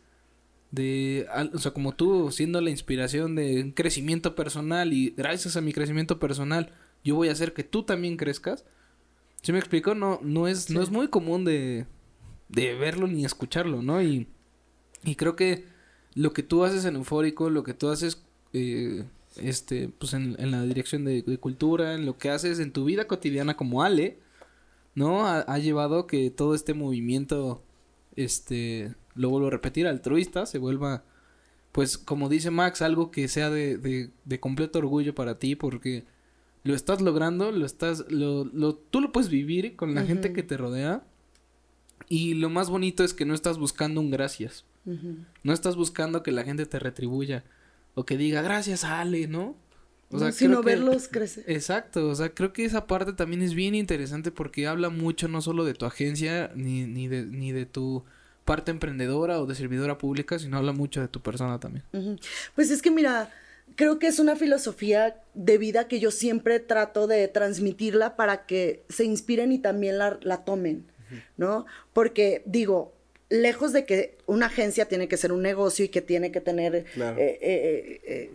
Speaker 2: De, o sea, como tú siendo la inspiración de un crecimiento personal y gracias a mi crecimiento personal yo voy a hacer que tú también crezcas. ¿Sí me explico? No, no es, no es muy común de, de verlo ni escucharlo, ¿no? Y, y creo que lo que tú haces en Eufórico, lo que tú haces, eh, este, pues en, en la dirección de, de, cultura, en lo que haces en tu vida cotidiana como Ale, ¿no? Ha, llevado que todo este movimiento, este, lo vuelvo a repetir, altruista, se vuelva, pues, como dice Max, algo que sea de, de, de completo orgullo para ti, porque lo estás logrando, lo estás, lo, lo, tú lo puedes vivir con la gente que te rodea. Y lo más bonito es que no estás buscando un gracias. No estás buscando que la gente te retribuya. O que diga, gracias, Ale, ¿no?
Speaker 3: O sea, sino verlos crecer.
Speaker 2: Exacto, o sea, creo que esa parte también es bien interesante porque habla mucho no solo de tu agencia ni, ni, de, ni de tu parte emprendedora o de servidora pública, sino habla mucho de tu persona también.
Speaker 3: Pues es que mira, creo que es una filosofía de vida que yo siempre trato de transmitirla para que se inspiren y también la, la tomen, ¿no? Porque digo, lejos de que una agencia tiene que ser un negocio y que tiene que tener eh, eh, eh,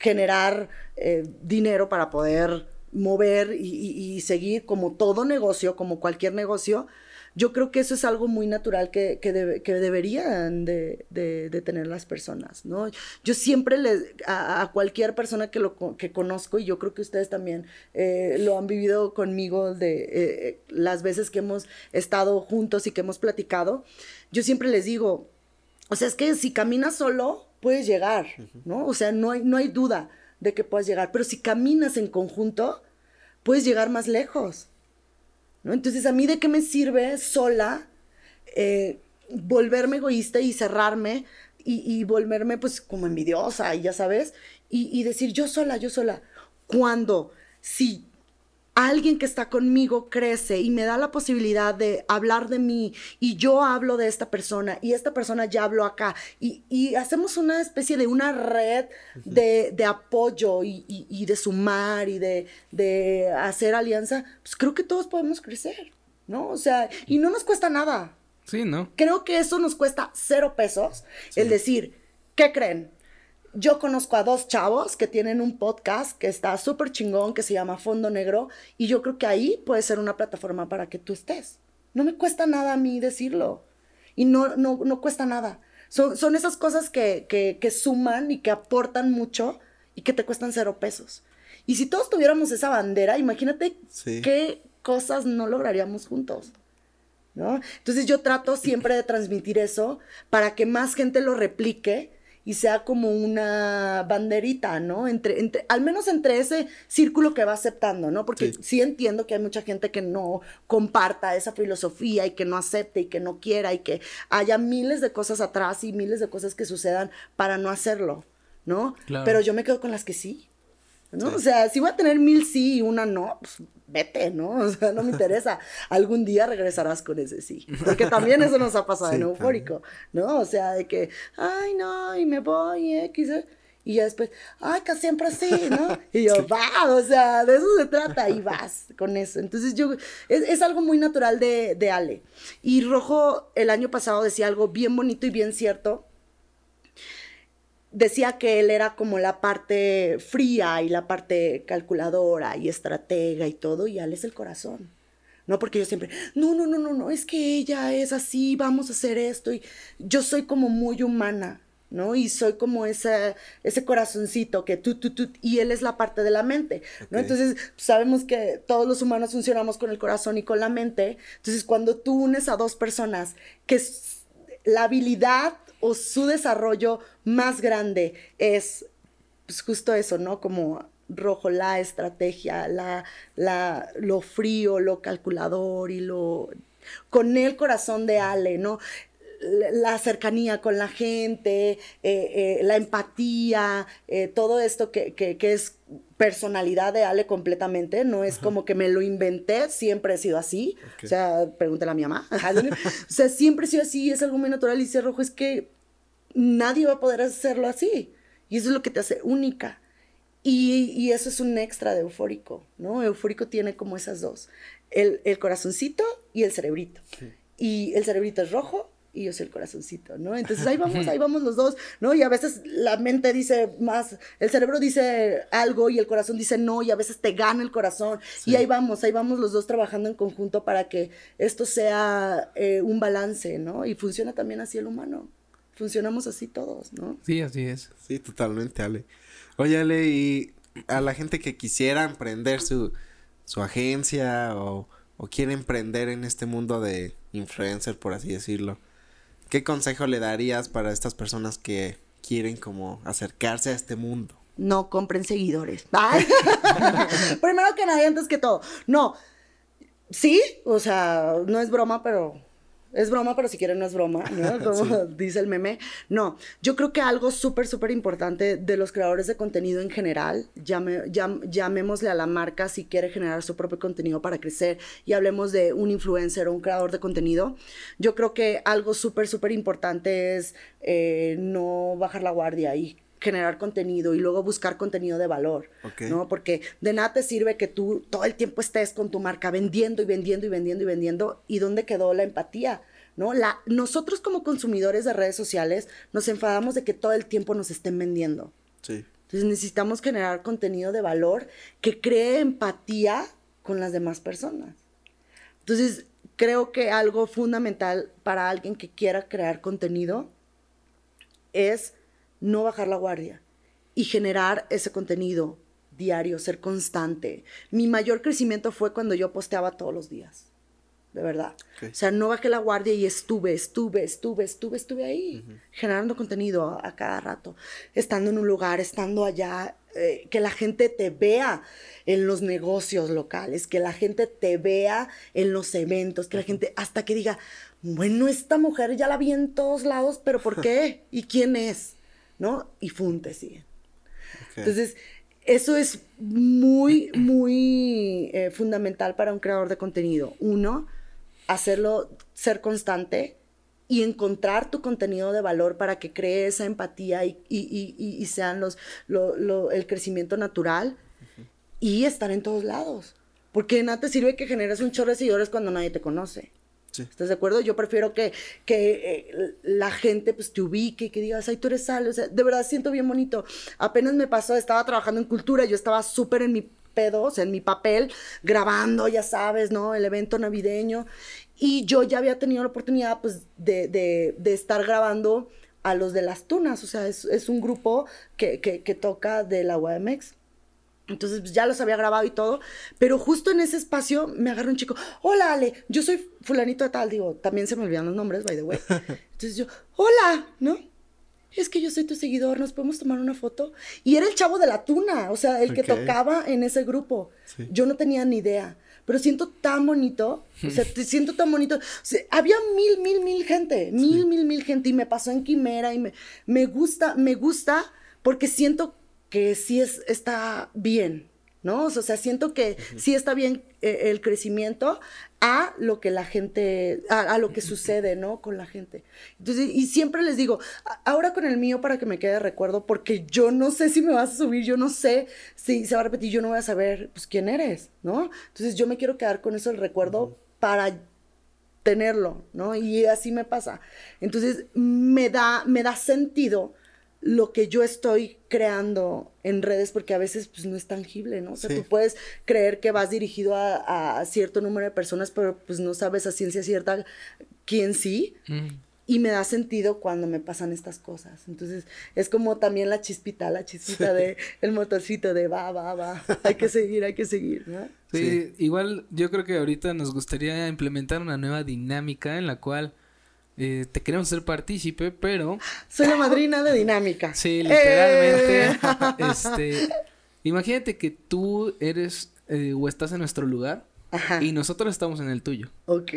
Speaker 3: generar eh, dinero para poder mover y, seguir como todo negocio, como cualquier negocio, yo creo que eso es algo muy natural que, que, deberían de, de, tener las personas, ¿no? Yo siempre les, a, cualquier persona que, lo, que conozco, y yo creo que ustedes también eh, lo han vivido conmigo de eh, las veces que hemos estado juntos y que hemos platicado, yo siempre les digo, o sea, es que si caminas solo, puedes llegar, ¿no? O sea, no hay, no hay duda. de que puedas llegar. Pero si caminas en conjunto, puedes llegar más lejos. ¿no? Entonces, ¿a mí de qué me sirve sola eh, volverme egoísta y cerrarme y, volverme pues como envidiosa y ya sabes? Y, y decir yo sola, yo sola. Cuando si alguien que está conmigo crece y me da la posibilidad de hablar de mí y yo hablo de esta persona y esta persona ya habló acá y, hacemos una especie de una red de, apoyo y, de sumar y de, de, hacer alianza, pues creo que todos podemos crecer, ¿no? O sea, y no nos cuesta nada.
Speaker 2: Sí, ¿no?
Speaker 3: Creo que eso nos cuesta cero pesos, el decir, ¿qué creen? Yo conozco a dos chavos que tienen un podcast que está súper chingón, que se llama Fondo Negro, y yo creo que ahí puede ser una plataforma para que tú estés. No me cuesta nada a mí decirlo. Y no, no, no cuesta nada. Son, son esas cosas que, que, que, suman y que aportan mucho y que te cuestan cero pesos. Y si todos tuviéramos esa bandera, imagínate qué cosas no lograríamos juntos. ¿no? Entonces yo trato siempre de transmitir eso para que más gente lo replique y sea como una banderita, ¿no? Entre, entre, al menos entre ese círculo que va aceptando, ¿no? Porque sí. entiendo que hay mucha gente que no comparta esa filosofía y que no acepte y que no quiera y que haya miles de cosas atrás y miles de cosas que sucedan para no hacerlo, ¿no? Pero yo me quedo con las que sí. ¿No? O sea, si voy a tener mil sí y una no, pues vete, ¿no? O sea, no me interesa. Algún día regresarás con ese sí. Porque también eso nos ha pasado en eufórico, ¿no? O sea, de que, ay, no, y me voy, X, ¿eh? Y ya después, ay, que siempre así, ¿no? Y yo, va, o sea, de eso se trata, y vas con eso. Entonces yo, es, es, algo muy natural de, de Ale. Y Rojo el año pasado decía algo bien bonito y bien cierto, decía que él era como la parte fría y la parte calculadora y estratega y todo, y él es el corazón. No porque yo siempre, no, no, no, no, no, es que ella es así, vamos a hacer esto. Y yo soy como muy humana, ¿no? Y soy como ese, ese corazoncito que tú, tú, tú, y él es la parte de la mente, ¿no? Entonces, sabemos que todos los humanos funcionamos con el corazón y con la mente. Entonces, cuando tú unes a dos personas que la habilidad o su desarrollo más grande es pues, justo eso, ¿no? Como rojo, la estrategia, la, la, lo frío, lo calculador y lo... con el corazón de Ale, ¿no? La cercanía con la gente, eh, eh, la empatía, eh, todo esto que, que, que, es personalidad de Ale completamente, no es como que me lo inventé, siempre he sido así, o sea, pregúntale a mi mamá, o sea, siempre he sido así, es algo muy natural y ser rojo es que nadie va a poder hacerlo así, y eso es lo que te hace única. Y, y eso es un extra de eufórico, ¿no? Eufórico tiene como esas dos, el, el corazoncito y el cerebrito. Y el cerebrito es rojo y yo soy el corazoncito, ¿no? Entonces ahí vamos, ahí vamos los dos, ¿no? Y a veces la mente dice más, el cerebro dice algo y el corazón dice no, y a veces te gana el corazón. Y ahí vamos, ahí vamos los dos trabajando en conjunto para que esto sea eh, un balance, ¿no? Y funciona también así el humano. Funcionamos así todos, ¿no?
Speaker 2: Sí, así es.
Speaker 1: Sí, totalmente, Ale. Oye, Ale, y a la gente que quisiera emprender su, su agencia o, o quiere emprender en este mundo de influencer, por así decirlo, ¿Qué consejo le darías para estas personas que quieren como acercarse a este mundo?
Speaker 3: No compren seguidores. Primero que nadie, antes que todo. No. Sí, o sea, no es broma, pero es broma, pero si quieren no es broma, ¿no? Como dice el meme. No, yo creo que algo súper, súper importante de los creadores de contenido en general, llame, llamémosle a la marca si quiere generar su propio contenido para crecer y hablemos de un influencer o un creador de contenido, yo creo que algo súper, súper importante es eh, no bajar la guardia y generar contenido y luego buscar contenido de valor, ¿no? Porque de nada te sirve que tú todo el tiempo estés con tu marca vendiendo y vendiendo y vendiendo y vendiendo y dónde quedó la empatía, ¿no? La, nosotros como consumidores de redes sociales nos enfadamos de que todo el tiempo nos estén vendiendo.
Speaker 1: Sí.
Speaker 3: Entonces necesitamos generar contenido de valor que cree empatía con las demás personas. Entonces, creo que algo fundamental para alguien que quiera crear contenido es no bajar la guardia y generar ese contenido diario, ser constante. Mi mayor crecimiento fue cuando yo posteaba todos los días, de verdad. O sea, no bajé la guardia y estuve, estuve, estuve, estuve, estuve ahí, generando contenido a, cada rato, estando en un lugar, estando allá. eh, que la gente te vea en los negocios locales, que la gente te vea en los eventos, que la gente hasta que diga, bueno, esta mujer ya la vi en todos lados, pero ¿por qué? ¿Y quién es? ¿No? Y fun, te siguen. Entonces, eso es muy, muy eh, fundamental para un creador de contenido. Uno, hacerlo, ser constante y encontrar tu contenido de valor para que cree esa empatía y, y, y, y sean los, lo, lo, el crecimiento natural y estar en todos lados. Porque nada te sirve que generes un chorro de seguidores cuando nadie te conoce. ¿Estás de acuerdo? Yo prefiero que, que eh, la gente pues te ubique, que digas, ay, tú eres Sal. O sea, de verdad siento bien bonito. Apenas me pasó, estaba trabajando en cultura, yo estaba súper en mi pedo, o sea, en mi papel, grabando, ya sabes, ¿no? El evento navideño. Y yo ya había tenido la oportunidad, pues, de, de, estar grabando a los de las tunas. O sea, es, es un grupo que, que, que toca de la UAMX. Entonces pues, ya los había grabado y todo, pero justo en ese espacio me agarra un chico, hola Ale, yo soy fulanito de tal, digo, también se me olvidan los nombres, by the way. Entonces yo, hola, ¿no? Es que yo soy tu seguidor, ¿nos podemos tomar una foto? Y era el chavo de la tuna, o sea, el que tocaba en ese grupo. Sí. Yo no tenía ni idea, pero siento tan bonito, o sea, te siento tan bonito. O sea, había mil, mil, mil gente, mil, sí. mil, mil gente, y me pasó en Quimera, y me, me gusta, me gusta, porque siento que sí es, está bien, ¿no? O sea, siento que uh -huh. sí está bien eh, el crecimiento a lo que la gente, a, a, lo que sucede, ¿no? Con la gente. Entonces, y siempre les digo, ahora con el mío para que me quede recuerdo, porque yo no sé si me vas a subir, yo no sé si se va a repetir, yo no voy a saber, pues, quién eres, ¿no? Entonces, yo me quiero quedar con eso el recuerdo uh -huh. para tenerlo, ¿no? Y así me pasa. Entonces, me da, me da sentido lo que yo estoy creando en redes, porque a veces pues no es tangible, ¿no? O sea, sí. tú puedes creer que vas dirigido a, a, cierto número de personas, pero pues no sabes a ciencia cierta quién sí. Mm. Y me da sentido cuando me pasan estas cosas. Entonces, es como también la chispita, la chispita sí. de el motorcito de va, va, va. Hay que seguir, hay que seguir, ¿no?
Speaker 2: Sí, sí, igual yo creo que ahorita nos gustaría implementar una nueva dinámica en la cual eh, te queremos ser partícipe, pero...
Speaker 3: Soy la madrina de dinámica.
Speaker 2: Sí, literalmente. Eh. este, imagínate que tú eres eh, o estás en nuestro lugar Ajá. y nosotros estamos en el tuyo.
Speaker 3: Ok.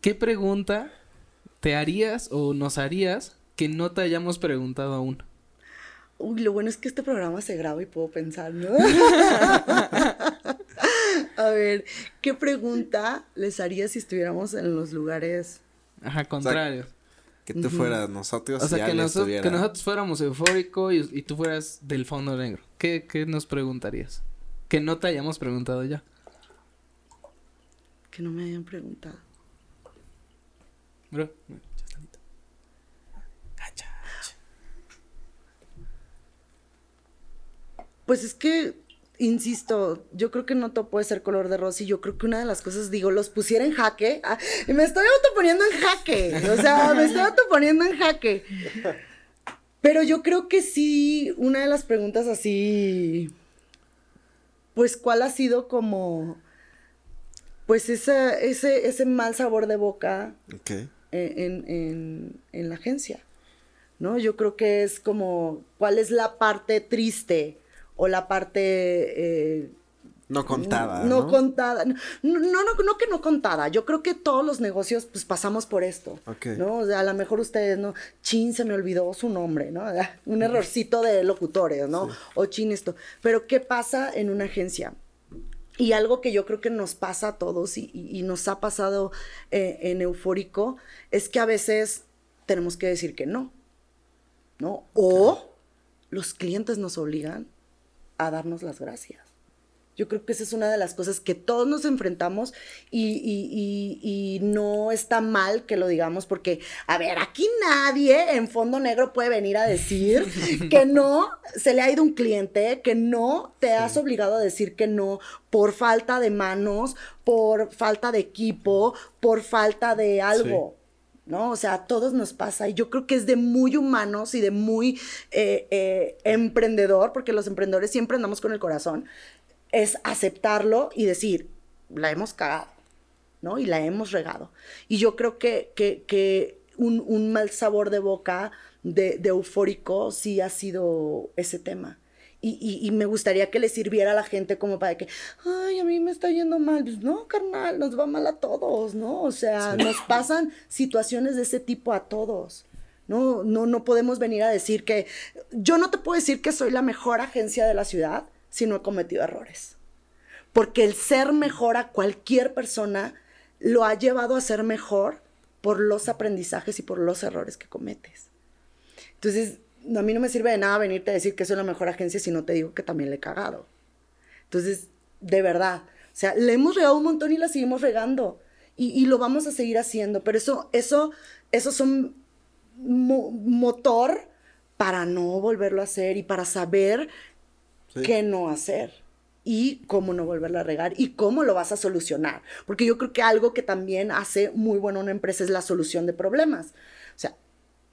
Speaker 2: ¿Qué pregunta te harías o nos harías que no te hayamos preguntado aún?
Speaker 3: Uy, lo bueno es que este programa se graba y puedo pensar, ¿no? A ver, ¿qué pregunta les haría si estuviéramos en los lugares
Speaker 2: Ajá, contrario. O sea,
Speaker 1: que tú fueras nosotros.
Speaker 2: O sea, que, noso que, nosotros fuéramos eufórico y, y, tú fueras del fondo negro. ¿Qué, ¿Qué nos preguntarías? Que no te hayamos preguntado ya.
Speaker 3: Que no me hayan preguntado.
Speaker 2: Bro,
Speaker 3: Pues es que insisto, yo creo que no todo puede ser color de rosa y yo creo que una de las cosas, digo, los pusiera en jaque. Ah, y me estoy autoponiendo en jaque. O sea, me estoy autoponiendo en jaque. Pero yo creo que sí, una de las preguntas así, pues, ¿cuál ha sido como, pues, esa, ese, ese mal sabor de boca
Speaker 1: okay.
Speaker 3: en, en, en la agencia? ¿No? Yo creo que es como, ¿cuál es la parte triste? O la parte... Eh,
Speaker 1: no contada.
Speaker 3: No, ¿no? contada. No, no, no, que no contada. Yo creo que todos los negocios, pues pasamos por esto.
Speaker 1: Okay.
Speaker 3: ¿No? O sea, a lo mejor ustedes, ¿no? Chin, se me olvidó su nombre, ¿no? Un errorcito de locutores, ¿no? Sí. O chin esto. Pero, ¿qué pasa en una agencia? Y algo que yo creo que nos pasa a todos y, y, y nos ha pasado eh, en Eufórico es que a veces tenemos que decir que no. ¿No? O los clientes nos obligan a darnos las gracias. Yo creo que esa es una de las cosas que todos nos enfrentamos y, y, y, y, no está mal que lo digamos porque, a ver, aquí nadie en fondo negro puede venir a decir que no se le ha ido un cliente, que no te has obligado a decir que no por falta de manos, por falta de equipo, por falta de algo. Sí. ¿No? O sea, a todos nos pasa y yo creo que es de muy humanos y de muy eh, eh, emprendedor, porque los emprendedores siempre andamos con el corazón, es aceptarlo y decir, la hemos cagado, ¿no? Y la hemos regado. Y yo creo que, que, que un, un, mal sabor de boca de, de eufórico sí ha sido ese tema. Y, me gustaría que le sirviera a la gente como para que, ay, a mí me está yendo mal. Pues no, carnal, nos va mal a todos, ¿no? O sea, nos pasan situaciones de ese tipo a todos. No, no, no podemos venir a decir que, yo no te puedo decir que soy la mejor agencia de la ciudad si no he cometido errores. Porque el ser mejor a cualquier persona lo ha llevado a ser mejor por los aprendizajes y por los errores que cometes. Entonces, a mí no me sirve de nada venirte a decir que soy la mejor agencia si no te digo que también le he cagado. Entonces, de verdad, o sea, le hemos regado un montón y la seguimos regando. Y, lo vamos a seguir haciendo. Pero eso, eso, eso son motor para no volverlo a hacer y para saber qué no hacer y cómo no volverlo a regar y cómo lo vas a solucionar. Porque yo creo que algo que también hace muy buena una empresa es la solución de problemas.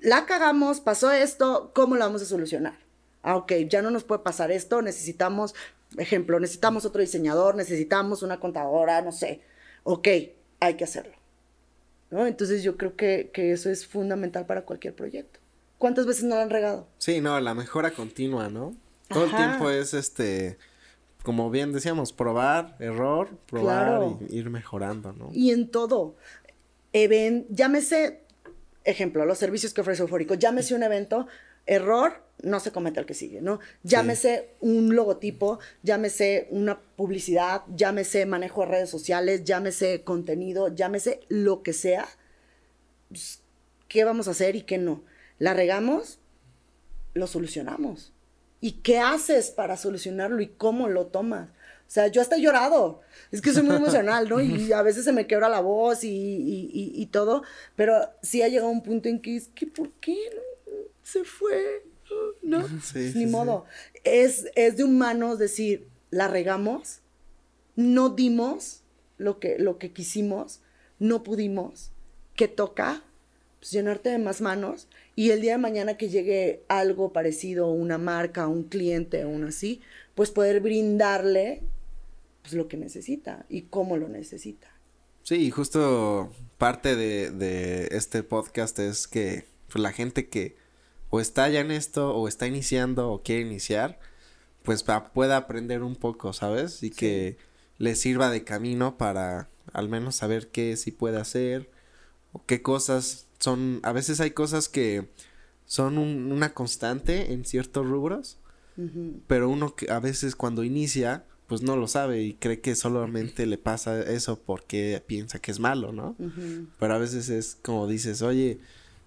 Speaker 3: La cagamos, pasó esto, ¿cómo lo vamos a solucionar? Ah, ok, ya no nos puede pasar esto, necesitamos, ejemplo, necesitamos otro diseñador, necesitamos una contadora, no sé. Ok, hay que hacerlo. ¿No? Entonces yo creo que, eso es fundamental para cualquier proyecto. ¿Cuántas veces no lo han regado?
Speaker 1: Sí, no, la mejora continua, ¿no? Todo el tiempo es este, como bien decíamos, probar, error, probar y ir mejorando, ¿no?
Speaker 3: Y en todo. Even, llámese ejemplo, los servicios que ofrece Eufórico, llámese un evento, error, no se comete el que sigue, ¿no? Llámese un logotipo, llámese una publicidad, llámese manejo de redes sociales, llámese contenido, llámese lo que sea. Pues, ¿Qué vamos a hacer y qué no? ¿La regamos? Lo solucionamos. ¿Y qué haces para solucionarlo y cómo lo tomas? O sea, yo hasta he llorado. Es que soy muy emocional, ¿no? Y a veces se me quebra la voz y, y, y, todo. Pero sí ha llegado un punto en que es que, ¿por qué se fue? ¿No? Sí, Ni modo. Es, es de humanos decir, la regamos, no dimos lo que, lo que quisimos, no pudimos. ¿Qué toca? Pues llenarte de más manos y el día de mañana que llegue algo parecido, una marca, un cliente, aún así, pues poder brindarle pues, lo que necesita y cómo lo necesita.
Speaker 1: Sí, justo parte de, este podcast es que pues, la gente que o está ya en esto o está iniciando o quiere iniciar, pues pueda aprender un poco, ¿sabes? Y que le sirva de camino para al menos saber qué sí puede hacer o qué cosas son, a veces hay cosas que son una constante en ciertos rubros, pero uno que a veces cuando inicia pues no lo sabe y cree que solamente le pasa eso porque piensa que es malo, ¿no? Pero a veces es como dices, oye,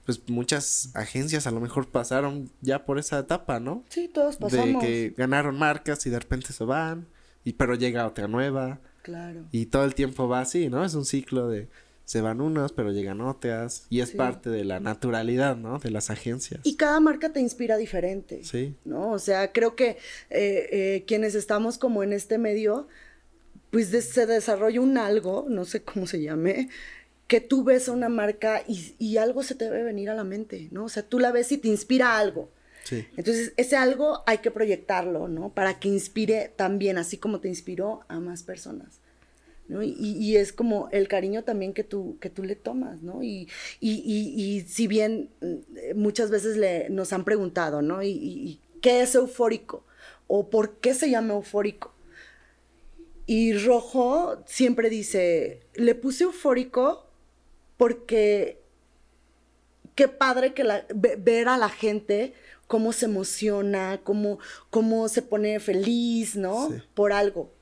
Speaker 1: pues muchas agencias a lo mejor pasaron ya por esa etapa, ¿no?
Speaker 3: Sí, todos pasamos.
Speaker 1: De que ganaron marcas y de repente se van, y pero llega otra nueva.
Speaker 3: Claro.
Speaker 1: Y todo el tiempo va así, ¿no? Es un ciclo de se van unas, pero llegan otras. Y es parte de la naturalidad, ¿no? De las agencias.
Speaker 3: Y cada marca te inspira diferente.
Speaker 1: Sí.
Speaker 3: ¿No? O sea, creo que eh, eh, quienes estamos como en este medio, pues se desarrolla un algo, no sé cómo se llame, que tú ves a una marca y, y, algo se te debe venir a la mente, ¿no? O sea, tú la ves y te inspira algo.
Speaker 1: Sí.
Speaker 3: Entonces, ese algo hay que proyectarlo, ¿no? Para que inspire también, así como te inspiró a más personas. Y, es como el cariño también que tú, que tú le tomas, ¿no? Y, y si bien mm, muchas veces le, nos han preguntado, ¿no? ¿Y, qué es eufórico? ¿O por qué se llama eufórico? Y Rojo siempre dice, le puse eufórico porque qué padre que ver a la gente cómo se emociona, cómo, cómo se pone feliz, ¿no? Por algo.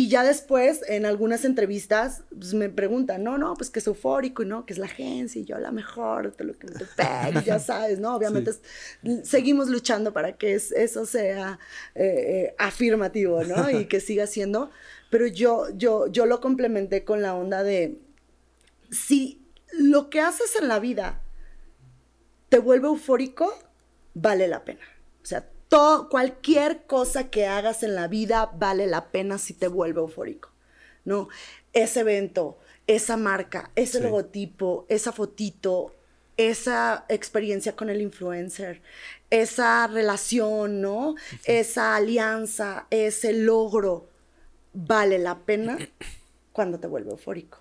Speaker 3: Y ya después, en algunas entrevistas, pues me preguntan, no, no, pues que es eufórico, ¿no? Que es la agencia y yo la mejor, te lo que te y ya sabes, ¿no? Obviamente seguimos luchando para que eso sea eh, eh, afirmativo, ¿no? Y que siga siendo. Pero yo, yo, yo lo complementé con la onda de, si lo que haces en la vida te vuelve eufórico, vale la pena. O sea, cualquier cosa que hagas en la vida vale la pena si te vuelve eufórico, ¿no? Ese evento, esa marca, ese logotipo, esa fotito, esa experiencia con el influencer, esa relación, ¿no? Esa alianza, ese logro, vale la pena cuando te vuelve eufórico.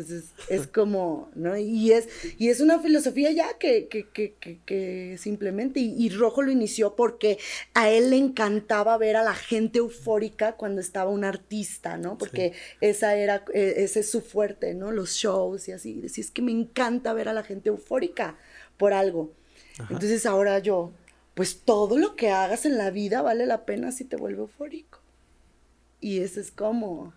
Speaker 3: Entonces, es como, ¿no? Y es, y es una filosofía ya que, que, que, que, simplemente, y, y, Rojo lo inició porque a él le encantaba ver a la gente eufórica cuando estaba un artista, ¿no? Porque sí. esa era, eh, ese es su fuerte, ¿no? Los shows y así. Decía, es que me encanta ver a la gente eufórica por algo. Ajá. Entonces ahora yo, pues todo lo que hagas en la vida vale la pena si te vuelve eufórico. Y eso es como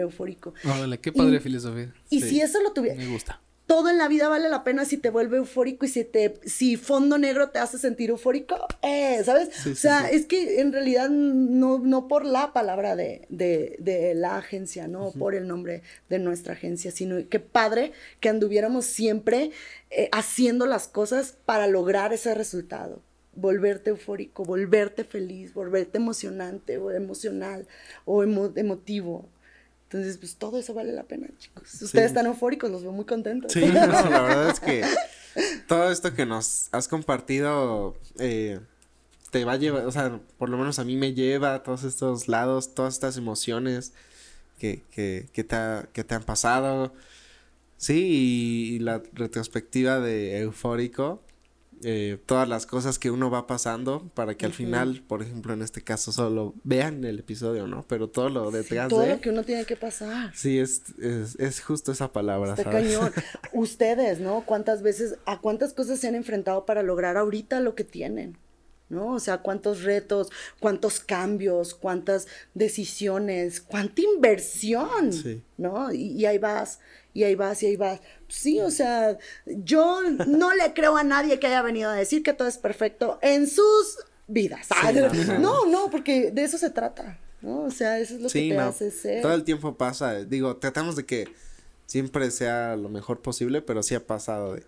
Speaker 3: eufórico.
Speaker 2: Órale, qué padre y, filosofía.
Speaker 3: Y sí, si eso lo tuviera.
Speaker 2: Me gusta.
Speaker 3: Todo en la vida vale la pena si te vuelve eufórico y si te, si fondo negro te hace sentir eufórico, eh, ¿sabes? Sí, o sea, sí, es que en realidad no, no por la palabra de, de, de la agencia, no uh -huh. por el nombre de nuestra agencia, sino que padre que anduviéramos siempre eh, haciendo las cosas para lograr ese resultado volverte eufórico, volverte feliz, volverte emocionante o emocional o emo emotivo. Entonces, pues todo eso vale la pena, chicos. Ustedes sí. están eufóricos, los veo muy contentos.
Speaker 1: Sí, no, la verdad es que todo esto que nos has compartido eh, te va a llevar, o sea, por lo menos a mí me lleva a todos estos lados, todas estas emociones que, que, que, te, ha, que te han pasado. Sí, y, y la retrospectiva de eufórico eh, todas las cosas que uno va pasando para que al uh -huh. final, por ejemplo, en este caso solo vean el episodio, ¿no? Pero todo lo detrás
Speaker 3: todo
Speaker 1: de...
Speaker 3: lo que uno tiene que pasar.
Speaker 1: Sí, es, es, es justo esa palabra,
Speaker 3: este
Speaker 1: ¿sabes?
Speaker 3: cañón. Ustedes, ¿no? ¿Cuántas veces, a cuántas cosas se han enfrentado para lograr ahorita lo que tienen? ¿no? O sea, cuántos retos, cuántos cambios, cuántas decisiones, cuánta inversión, sí. ¿no? Y, y, ahí vas, y ahí vas, y ahí vas. Sí, o sea, yo no le creo a nadie que haya venido a decir que todo es perfecto en sus vidas. Sí, no, no, no, porque de eso se trata, ¿no? O sea, eso es lo sí, que te no. hace ser.
Speaker 1: Todo el tiempo pasa, digo, tratamos de que siempre sea lo mejor posible, pero sí ha pasado de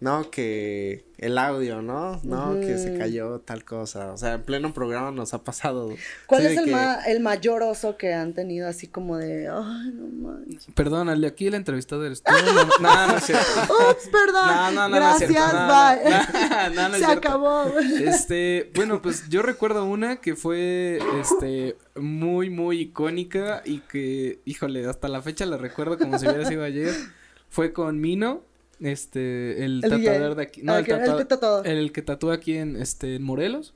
Speaker 1: no, que el audio, ¿no? No, uh -huh. que se cayó tal cosa. O sea, en pleno programa nos ha pasado.
Speaker 3: ¿Cuál sí, es el, que... ma el, mayor oso que han tenido así como de, ay, no mames?
Speaker 2: Perdónale, aquí el entrevistador eres tú. No, no, no, es cierto.
Speaker 3: Ups, perdón. No, no, no,
Speaker 2: Gracias,
Speaker 3: no
Speaker 2: bye.
Speaker 3: No, no, se acabó.
Speaker 2: Este, bueno, pues yo recuerdo una que fue, este, muy, muy icónica y que, híjole, hasta la fecha la recuerdo como si hubiera sido ayer. Fue con Mino este, el, el tatuador de aquí. No,
Speaker 3: el,
Speaker 2: el,
Speaker 3: el, que
Speaker 2: el, que tatúa aquí en, este, en Morelos.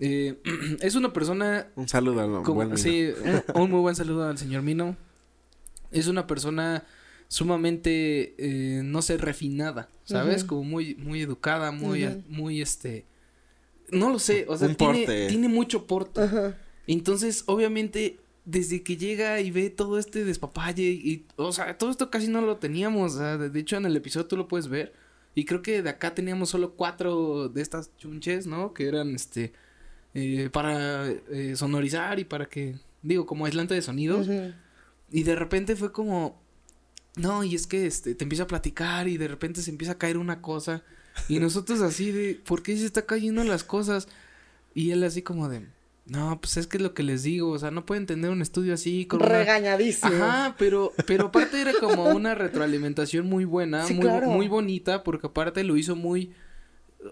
Speaker 2: Eh, es una persona.
Speaker 1: Un saludo al
Speaker 2: como,
Speaker 1: buen
Speaker 2: Sí, un, un, muy buen saludo al señor Mino. Es una persona sumamente, eh, no sé, refinada, ¿sabes? Uh -huh. Como muy, muy educada, muy, uh -huh. muy, este. No lo sé, o sea,
Speaker 1: un
Speaker 2: tiene,
Speaker 1: porte.
Speaker 2: tiene mucho porte.
Speaker 3: Uh -huh.
Speaker 2: Entonces, obviamente, desde que llega y ve todo este despapalle y, o sea, todo esto casi no lo teníamos, de hecho en el episodio tú lo puedes ver y creo que de acá teníamos solo cuatro de estas chunches, ¿no? Que eran, este, eh, para eh, sonorizar y para que, digo, como aislante de sonidos uh -huh. y de repente fue como, no, y es que, este, te empieza a platicar y de repente se empieza a caer una cosa y nosotros así de, ¿por qué se está cayendo las cosas? Y él así como de no, pues es que es lo que les digo, o sea, no pueden tener un estudio así con
Speaker 3: regañadísimo.
Speaker 2: Una... Ajá, pero pero aparte era como una retroalimentación muy buena,
Speaker 3: sí,
Speaker 2: muy
Speaker 3: claro.
Speaker 2: muy bonita porque aparte lo hizo muy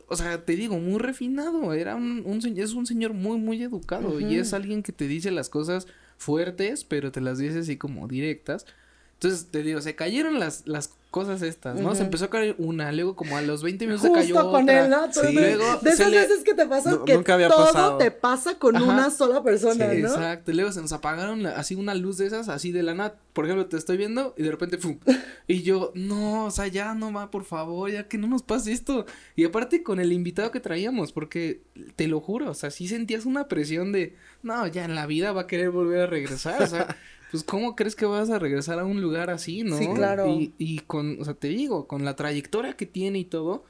Speaker 2: o sea, te digo, muy refinado, era un, un es un señor muy muy educado uh -huh. y es alguien que te dice las cosas fuertes, pero te las dice así como directas. Entonces, te digo, se cayeron las las cosas estas, ¿no? Uh -huh. Se empezó a caer una, luego como a los 20 minutos
Speaker 3: Justo
Speaker 2: se cayó
Speaker 3: con
Speaker 2: otra.
Speaker 3: él, ¿no?
Speaker 2: Sí. Luego
Speaker 3: de esas
Speaker 2: le...
Speaker 3: veces que te pasa
Speaker 1: no,
Speaker 3: que
Speaker 1: nunca había
Speaker 3: todo
Speaker 1: pasado.
Speaker 3: te pasa con
Speaker 2: Ajá.
Speaker 3: una sola persona,
Speaker 2: sí,
Speaker 3: ¿no?
Speaker 2: Exacto, y luego se nos apagaron la, así una luz de esas, así de la nada, por ejemplo, te estoy viendo y de repente, ¡fum! y yo, no, o sea, ya no va, por favor, ya que no nos pase esto, y aparte con el invitado que traíamos, porque te lo juro, o sea, sí sentías una presión de, no, ya en la vida va a querer volver a regresar, o sea, pues cómo crees que vas a regresar a un lugar así, ¿no?
Speaker 3: Sí, claro.
Speaker 2: Y, y con, o sea, te digo, con la trayectoria que tiene y todo,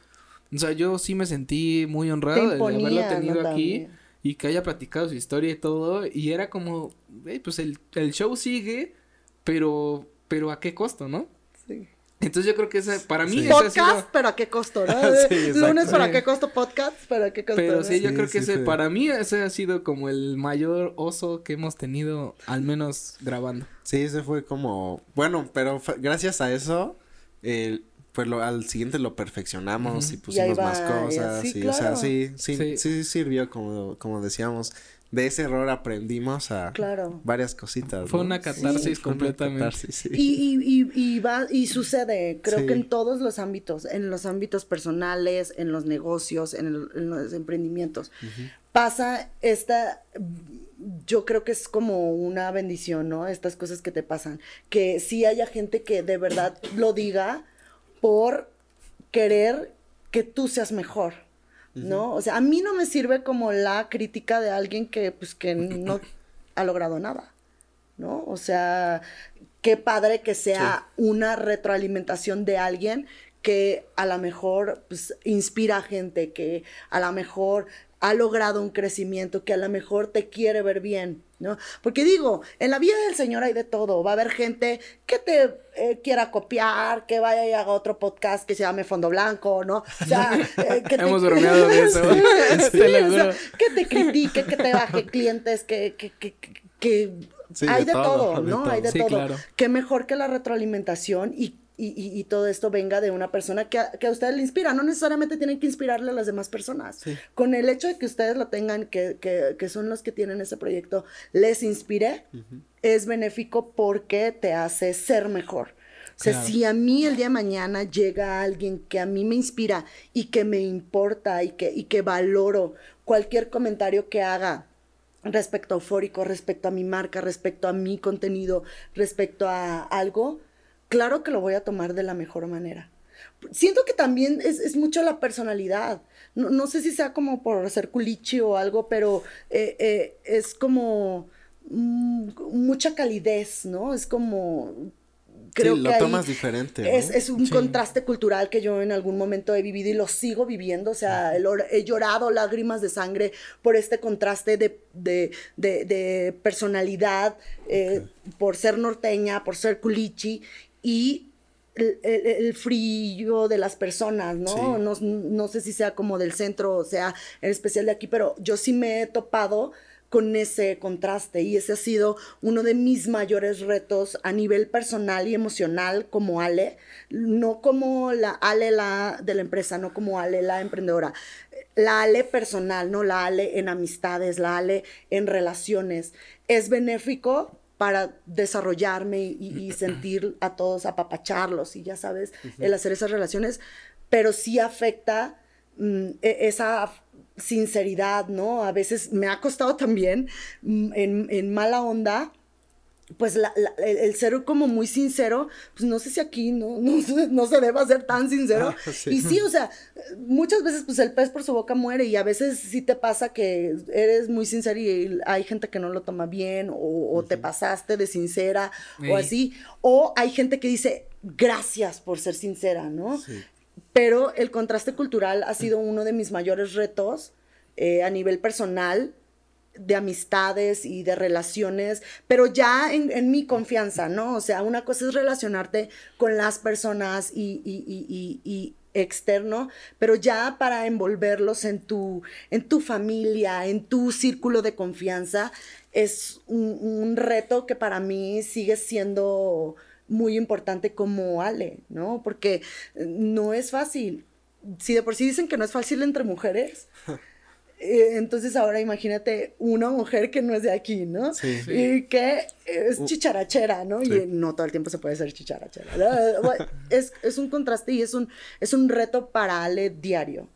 Speaker 2: o sea, yo sí me sentí muy honrado de haberlo tenido ¿no? aquí También. y que haya platicado su historia y todo, y era como, hey, pues el, el show sigue, pero, pero a qué costo, ¿no? Entonces yo creo que ese, para mí
Speaker 3: sí. Podcast, sido... pero a qué costo, ¿no? sí, Lunes, ¿para qué costo podcast? ¿Pero a qué costo?
Speaker 2: Pero sí, yo creo que ese, para mí ese ha sido como el mayor oso que hemos tenido, al menos grabando.
Speaker 1: Sí, ese fue como, bueno, pero gracias a eso, eh, pues lo, al siguiente lo perfeccionamos uh -huh. y pusimos y más cosas. Sí, y, claro. o sea, sí, sí, sí, sí, sirvió como, como decíamos. De ese error aprendimos a
Speaker 3: Claro.
Speaker 1: varias cositas.
Speaker 2: Fue
Speaker 1: ¿no?
Speaker 2: una catarsis
Speaker 1: una
Speaker 2: completamente.
Speaker 1: catarsis, sí.
Speaker 3: Y, y, y, y va, y sucede, creo
Speaker 1: Sí.
Speaker 3: que en todos los ámbitos, en los ámbitos personales, en los negocios, en, el- en los emprendimientos. Pasa esta, yo creo que es como una bendición, ¿no? Estas cosas que te pasan. Que sí haya gente que de verdad lo diga por querer que tú seas mejor. ¿No? O sea, a mí no me sirve como la crítica de alguien que, pues, que no ha logrado nada. ¿no? O sea, qué padre que sea una retroalimentación de alguien que a lo mejor pues, inspira a gente, que a lo mejor ha logrado un crecimiento, que a lo mejor te quiere ver bien, ¿no? Porque digo, en la vida del Señor hay de todo, va a haber gente que te eh, quiera copiar, que vaya y haga otro podcast que se llame Fondo Blanco, ¿no? O sea, eh, que te-
Speaker 2: Hemos bromeado de eso.
Speaker 3: Sí,
Speaker 2: Te lo
Speaker 3: o sea,
Speaker 2: juro.
Speaker 3: que te critique, que te baje clientes, que, que, que, que- que
Speaker 1: Sí,
Speaker 3: hay
Speaker 1: de
Speaker 3: de,
Speaker 1: todo,
Speaker 3: todo,
Speaker 1: de
Speaker 3: ¿no?
Speaker 1: todo.
Speaker 3: Hay de
Speaker 2: Sí,
Speaker 3: todo.
Speaker 2: claro.
Speaker 3: Qué mejor que la retroalimentación y, y, y- y todo esto venga de una persona que a, que a ustedes le inspira. No necesariamente tienen que inspirarle a las demás personas. Con el hecho de que ustedes lo tengan, que, que, que son los que tienen ese proyecto, les inspire, es benéfico porque te hace ser mejor. O sea,
Speaker 2: Claro.
Speaker 3: si a mí el día de mañana llega alguien que a mí me inspira y que me importa y que, y que valoro cualquier comentario que haga respecto a Eufórico, respecto a mi marca, respecto a mi contenido, respecto a algo, claro que lo voy a tomar de la mejor manera. Siento que también es, es mucho la personalidad. No, no sé si sea como por ser culichi o algo, pero eh, eh, es como mm, mucha calidez, ¿no? Es como creo
Speaker 1: sí,
Speaker 3: que
Speaker 1: lo
Speaker 3: ahí
Speaker 1: tomas diferente. ¿no?
Speaker 3: es, es un contraste cultural que yo en algún momento he vivido y lo sigo viviendo. O sea, el he llorado lágrimas de sangre por este contraste de, de, de- de personalidad, eh, por ser norteña, por ser culichi y el, el- el frío de las personas, ¿no?
Speaker 1: Sí.
Speaker 3: ¿no? No sé si sea como del centro o sea en especial de aquí, pero yo sí me he topado con ese contraste y ese ha sido uno de mis mayores retos a nivel personal y emocional como Ale, no como la Ale la de la empresa, no como Ale la emprendedora, la Ale personal, no la Ale en amistades, la Ale en relaciones. Es benéfico para desarrollarme y, y sentir a todos, apapacharlos y ya sabes, el hacer esas relaciones, pero sí afecta mm, e- esa sinceridad, ¿no? A veces me ha costado también mm, en, en mala onda, pues la- la- el, el ser como muy sincero, pues no sé si aquí no, no, se- no se deba ser tan sincero.
Speaker 1: Ah, sí.
Speaker 3: Y sí, o sea, muchas veces pues el pez por su boca muere y a veces sí te pasa que eres muy sincero y hay gente que no lo toma bien o, o te pasaste de sincera o así. O hay gente que dice gracias por ser sincera, ¿no? Pero el contraste cultural ha sido uno de mis mayores retos eh, a nivel personal, de amistades y de relaciones, pero ya en, en mi confianza, ¿no? O sea, una cosa es relacionarte con las personas y, y- y- externo, pero ya para envolverlos en tu, en tu familia, en tu círculo de confianza, es un, un reto que para mí sigue siendo muy importante como Ale, ¿no? Porque eh, no es fácil. Si de por sí dicen que no es fácil entre mujeres, eh, entonces ahora imagínate una mujer que no es de aquí, ¿no?
Speaker 1: Sí.
Speaker 2: Sí.
Speaker 3: Y que es chicharachera, ¿no?
Speaker 1: Sí.
Speaker 3: Y no todo el tiempo se puede ser chicharachera. Es, es un contraste y es un, es un reto para Ale diario.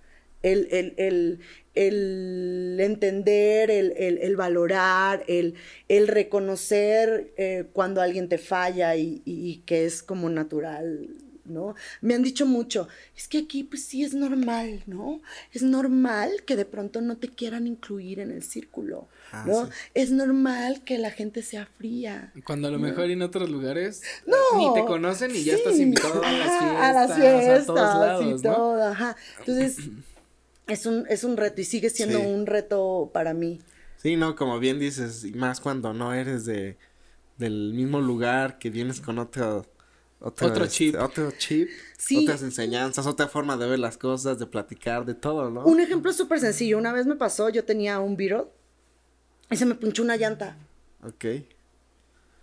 Speaker 3: El, el, el, el entender, el, el- el valorar, el, el reconocer eh, cuando alguien te falla y, y- y que es como natural, ¿no? Me han dicho mucho, es que aquí pues sí es normal, ¿no? Es normal que de pronto no te quieran incluir en el círculo,
Speaker 1: Ah,
Speaker 3: ¿no?
Speaker 1: sí.
Speaker 3: Es normal que la gente sea fría.
Speaker 2: Cuando a lo mejor en otros lugares
Speaker 3: No.
Speaker 2: ni te conocen y ya estás invitado a las fiestas,
Speaker 3: a las
Speaker 2: a
Speaker 3: fiestas,
Speaker 2: todos lados,
Speaker 3: y
Speaker 2: ¿no?
Speaker 3: todo, ajá. Entonces, es un, es un reto y sigue siendo
Speaker 1: Sí.
Speaker 3: un reto para mí.
Speaker 1: Sí, no, como bien dices, y más cuando no eres de del mismo lugar, que vienes con otro otro,
Speaker 2: Otro
Speaker 1: este,
Speaker 2: chip.
Speaker 1: otro chip,
Speaker 3: Sí.
Speaker 1: otras enseñanzas, otra forma de ver las cosas, de platicar, de todo, ¿no?
Speaker 3: Un ejemplo súper sencillo. Una vez me pasó, yo tenía un Beetle y se me punchó una llanta.
Speaker 1: Ok.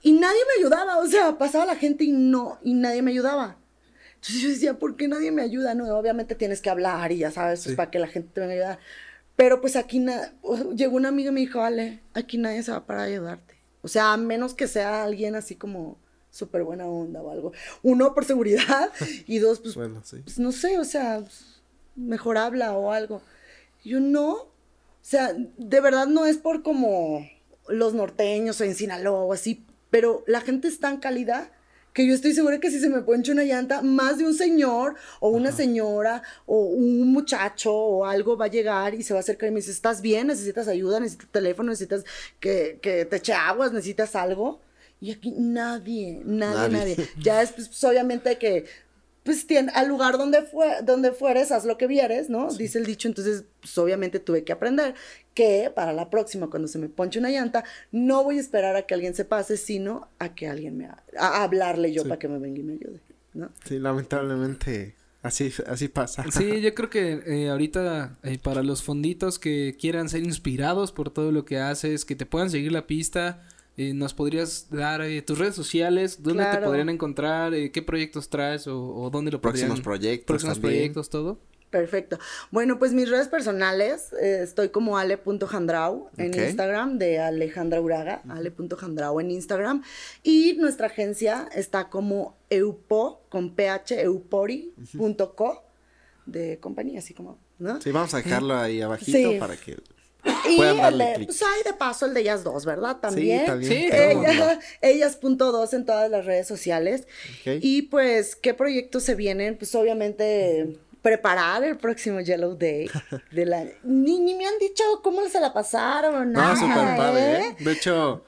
Speaker 3: Y nadie me ayudaba, o sea, pasaba la gente y no, y nadie me ayudaba. Entonces yo decía, ¿por qué nadie me ayuda? No, obviamente tienes que hablar y ya sabes, pues
Speaker 1: Sí.
Speaker 3: para que la gente te venga a ayudar. Pero pues aquí llegó una amiga y me dijo, Ale, aquí nadie se va para ayudarte. O sea, a menos que sea alguien así como súper buena onda o algo. Uno, por seguridad, y dos, pues,
Speaker 1: Bueno, sí.
Speaker 3: pues, no sé, o sea, mejor habla o algo. Yo no, o sea, de verdad no es por como los norteños o en Sinaloa o así, pero la gente es tan cálida que yo estoy segura que si se me ponche una llanta, más de un señor o una señora o un muchacho o algo va a llegar y se va a acercar y me dice, ¿estás bien? ¿Necesitas ayuda? ¿Necesitas teléfono? ¿Necesitas que, que te eche aguas? ¿Necesitas algo? Y aquí nadie, nadie,
Speaker 1: Nadie.
Speaker 3: nadie. Ya es, pues, pues, obviamente que, pues, tiene, al lugar donde, fue, donde fueres, haz lo que vieres, ¿no? Dice el dicho, entonces, pues, obviamente tuve que aprender que para la próxima, cuando se me ponche una llanta, no voy a esperar a que alguien se pase, sino a que alguien me, a, a hablarle yo
Speaker 1: Sí.
Speaker 3: para que me venga y me ayude, ¿no?
Speaker 1: Sí, lamentablemente así, así pasa.
Speaker 2: Sí, yo creo que eh, ahorita eh, para los fonditos que quieran ser inspirados por todo lo que haces, que te puedan seguir la pista, eh, nos podrías dar eh, tus redes sociales, dónde te podrían encontrar, eh, qué proyectos traes o, o dónde lo podrían...
Speaker 1: Próximos proyectos
Speaker 2: Próximos
Speaker 1: también.
Speaker 2: proyectos, todo.
Speaker 3: Perfecto. Bueno, pues mis redes personales, eh, estoy como ale.jandrau en. Instagram, de Alejandra Uraga, ale.jandrau en Instagram. Y nuestra agencia está como eupo, con ph, eupori.co, de compañía, así como, ¿no?
Speaker 1: Sí, vamos a dejarlo ahí abajito
Speaker 3: Sí.
Speaker 1: para que...
Speaker 3: Y el de, pues hay de paso el de ellas dos, ¿verdad? También.
Speaker 1: Sí, también.
Speaker 2: Sí,
Speaker 3: Ella, ellas punto dos en todas las redes sociales. Y pues, ¿qué proyectos se vienen? Pues obviamente preparar el próximo Yellow Day. De la... ni, ni me han dicho cómo se la pasaron.
Speaker 1: No,
Speaker 3: nada,
Speaker 1: súper padre,
Speaker 3: ¿eh?
Speaker 1: ¿eh? De hecho,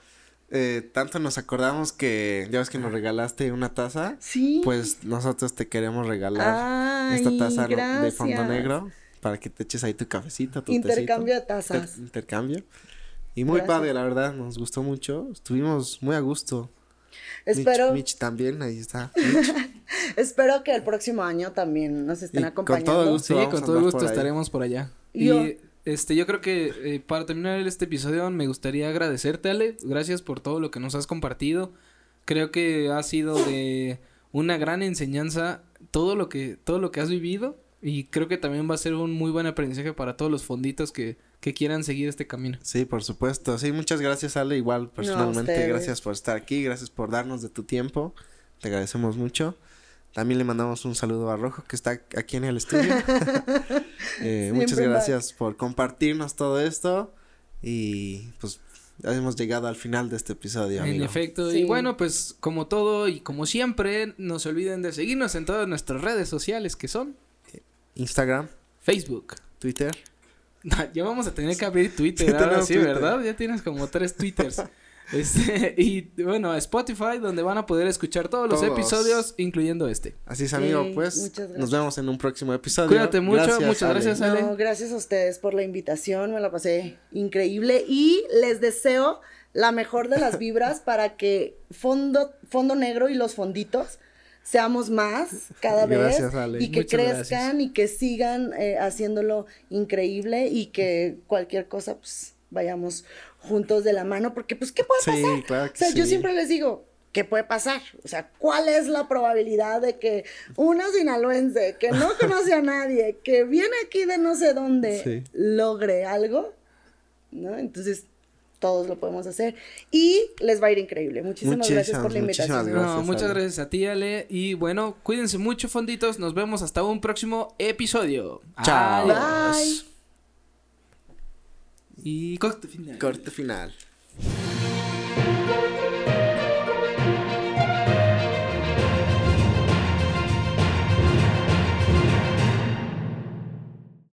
Speaker 1: eh, tanto nos acordamos que ya ves que nos regalaste una taza.
Speaker 3: Sí.
Speaker 1: Pues nosotros te queremos regalar
Speaker 3: Ay,
Speaker 1: esta taza ¿no? de fondo negro para que te eches ahí tu cafecito, tu
Speaker 3: Intercambio de tazas.
Speaker 1: Inter- intercambio. Y muy
Speaker 3: Gracias.
Speaker 1: padre, la verdad, nos gustó mucho. Estuvimos muy a gusto.
Speaker 3: Espero,
Speaker 1: Mitch, Mitch también, ahí está.
Speaker 3: Espero que el próximo año también nos estén
Speaker 1: Y con
Speaker 3: acompañando.
Speaker 1: todo gusto.
Speaker 2: Sí, con todo gusto
Speaker 1: por
Speaker 2: estaremos por allá.
Speaker 3: Yo-
Speaker 2: Y este, yo creo que eh, para terminar este episodio me gustaría agradecerte, Ale. Gracias por todo lo que nos has compartido. Creo que ha sido de una gran enseñanza todo lo que, todo lo que has vivido. Y creo que también va a ser un muy buen aprendizaje para todos los fonditos que, que quieran seguir este camino.
Speaker 1: Sí, por supuesto. Sí, muchas gracias, Ale. Igual, personalmente, gracias por estar aquí. Gracias por darnos de tu tiempo. Te agradecemos mucho. También le mandamos un saludo a Rojo, que está aquí en el estudio. Eh, muchas gracias por compartirnos todo esto. Y pues ya hemos llegado al final de este episodio,
Speaker 2: En
Speaker 1: amigo.
Speaker 2: efecto.
Speaker 3: Sí.
Speaker 2: Y bueno, pues como todo y como siempre, no se olviden de seguirnos en todas nuestras redes sociales que son
Speaker 1: Instagram,
Speaker 2: Facebook.
Speaker 1: Twitter.
Speaker 2: Ya vamos a tener que abrir Twitter
Speaker 1: Sí,
Speaker 2: ahora sí,
Speaker 1: Twitter.
Speaker 2: ¿verdad? Ya tienes como tres Twitters. Este, y bueno, Spotify, donde van a poder escuchar todos los episodios, incluyendo este.
Speaker 1: Así es, amigo.
Speaker 3: Sí,
Speaker 1: pues
Speaker 3: muchas gracias.
Speaker 1: nos vemos en un próximo episodio.
Speaker 2: Cuídate mucho, muchas
Speaker 1: Ale.
Speaker 2: gracias, Ale.
Speaker 3: No, gracias a ustedes por la invitación, me la pasé increíble y les deseo la mejor de las vibras para que Fondo, Fondo Negro y los fonditos seamos más cada vez
Speaker 1: Gracias, Ale.
Speaker 3: y que
Speaker 2: Muchas
Speaker 3: crezcan
Speaker 2: gracias.
Speaker 3: y que sigan eh, haciéndolo increíble y que cualquier cosa pues vayamos juntos de la mano porque pues qué puede
Speaker 1: Sí,
Speaker 3: pasar
Speaker 1: claro
Speaker 3: o sea yo siempre les digo ¿Qué puede pasar? O sea, ¿cuál es la probabilidad de que una sinaloense que no conoce a nadie, que viene aquí de no sé dónde,
Speaker 1: Sí.
Speaker 3: logre algo? ¿No? Entonces, todos lo podemos hacer. Y les va a ir increíble. Muchísimas gracias por la invitación.
Speaker 1: muchísimas
Speaker 2: No,
Speaker 1: Gracias,
Speaker 2: muchas
Speaker 1: Ale.
Speaker 2: gracias a ti, Ale. Y bueno, cuídense mucho, fonditos. Nos vemos hasta un próximo episodio.
Speaker 1: Chao.
Speaker 2: Adiós. Y corte final.
Speaker 1: Corte final.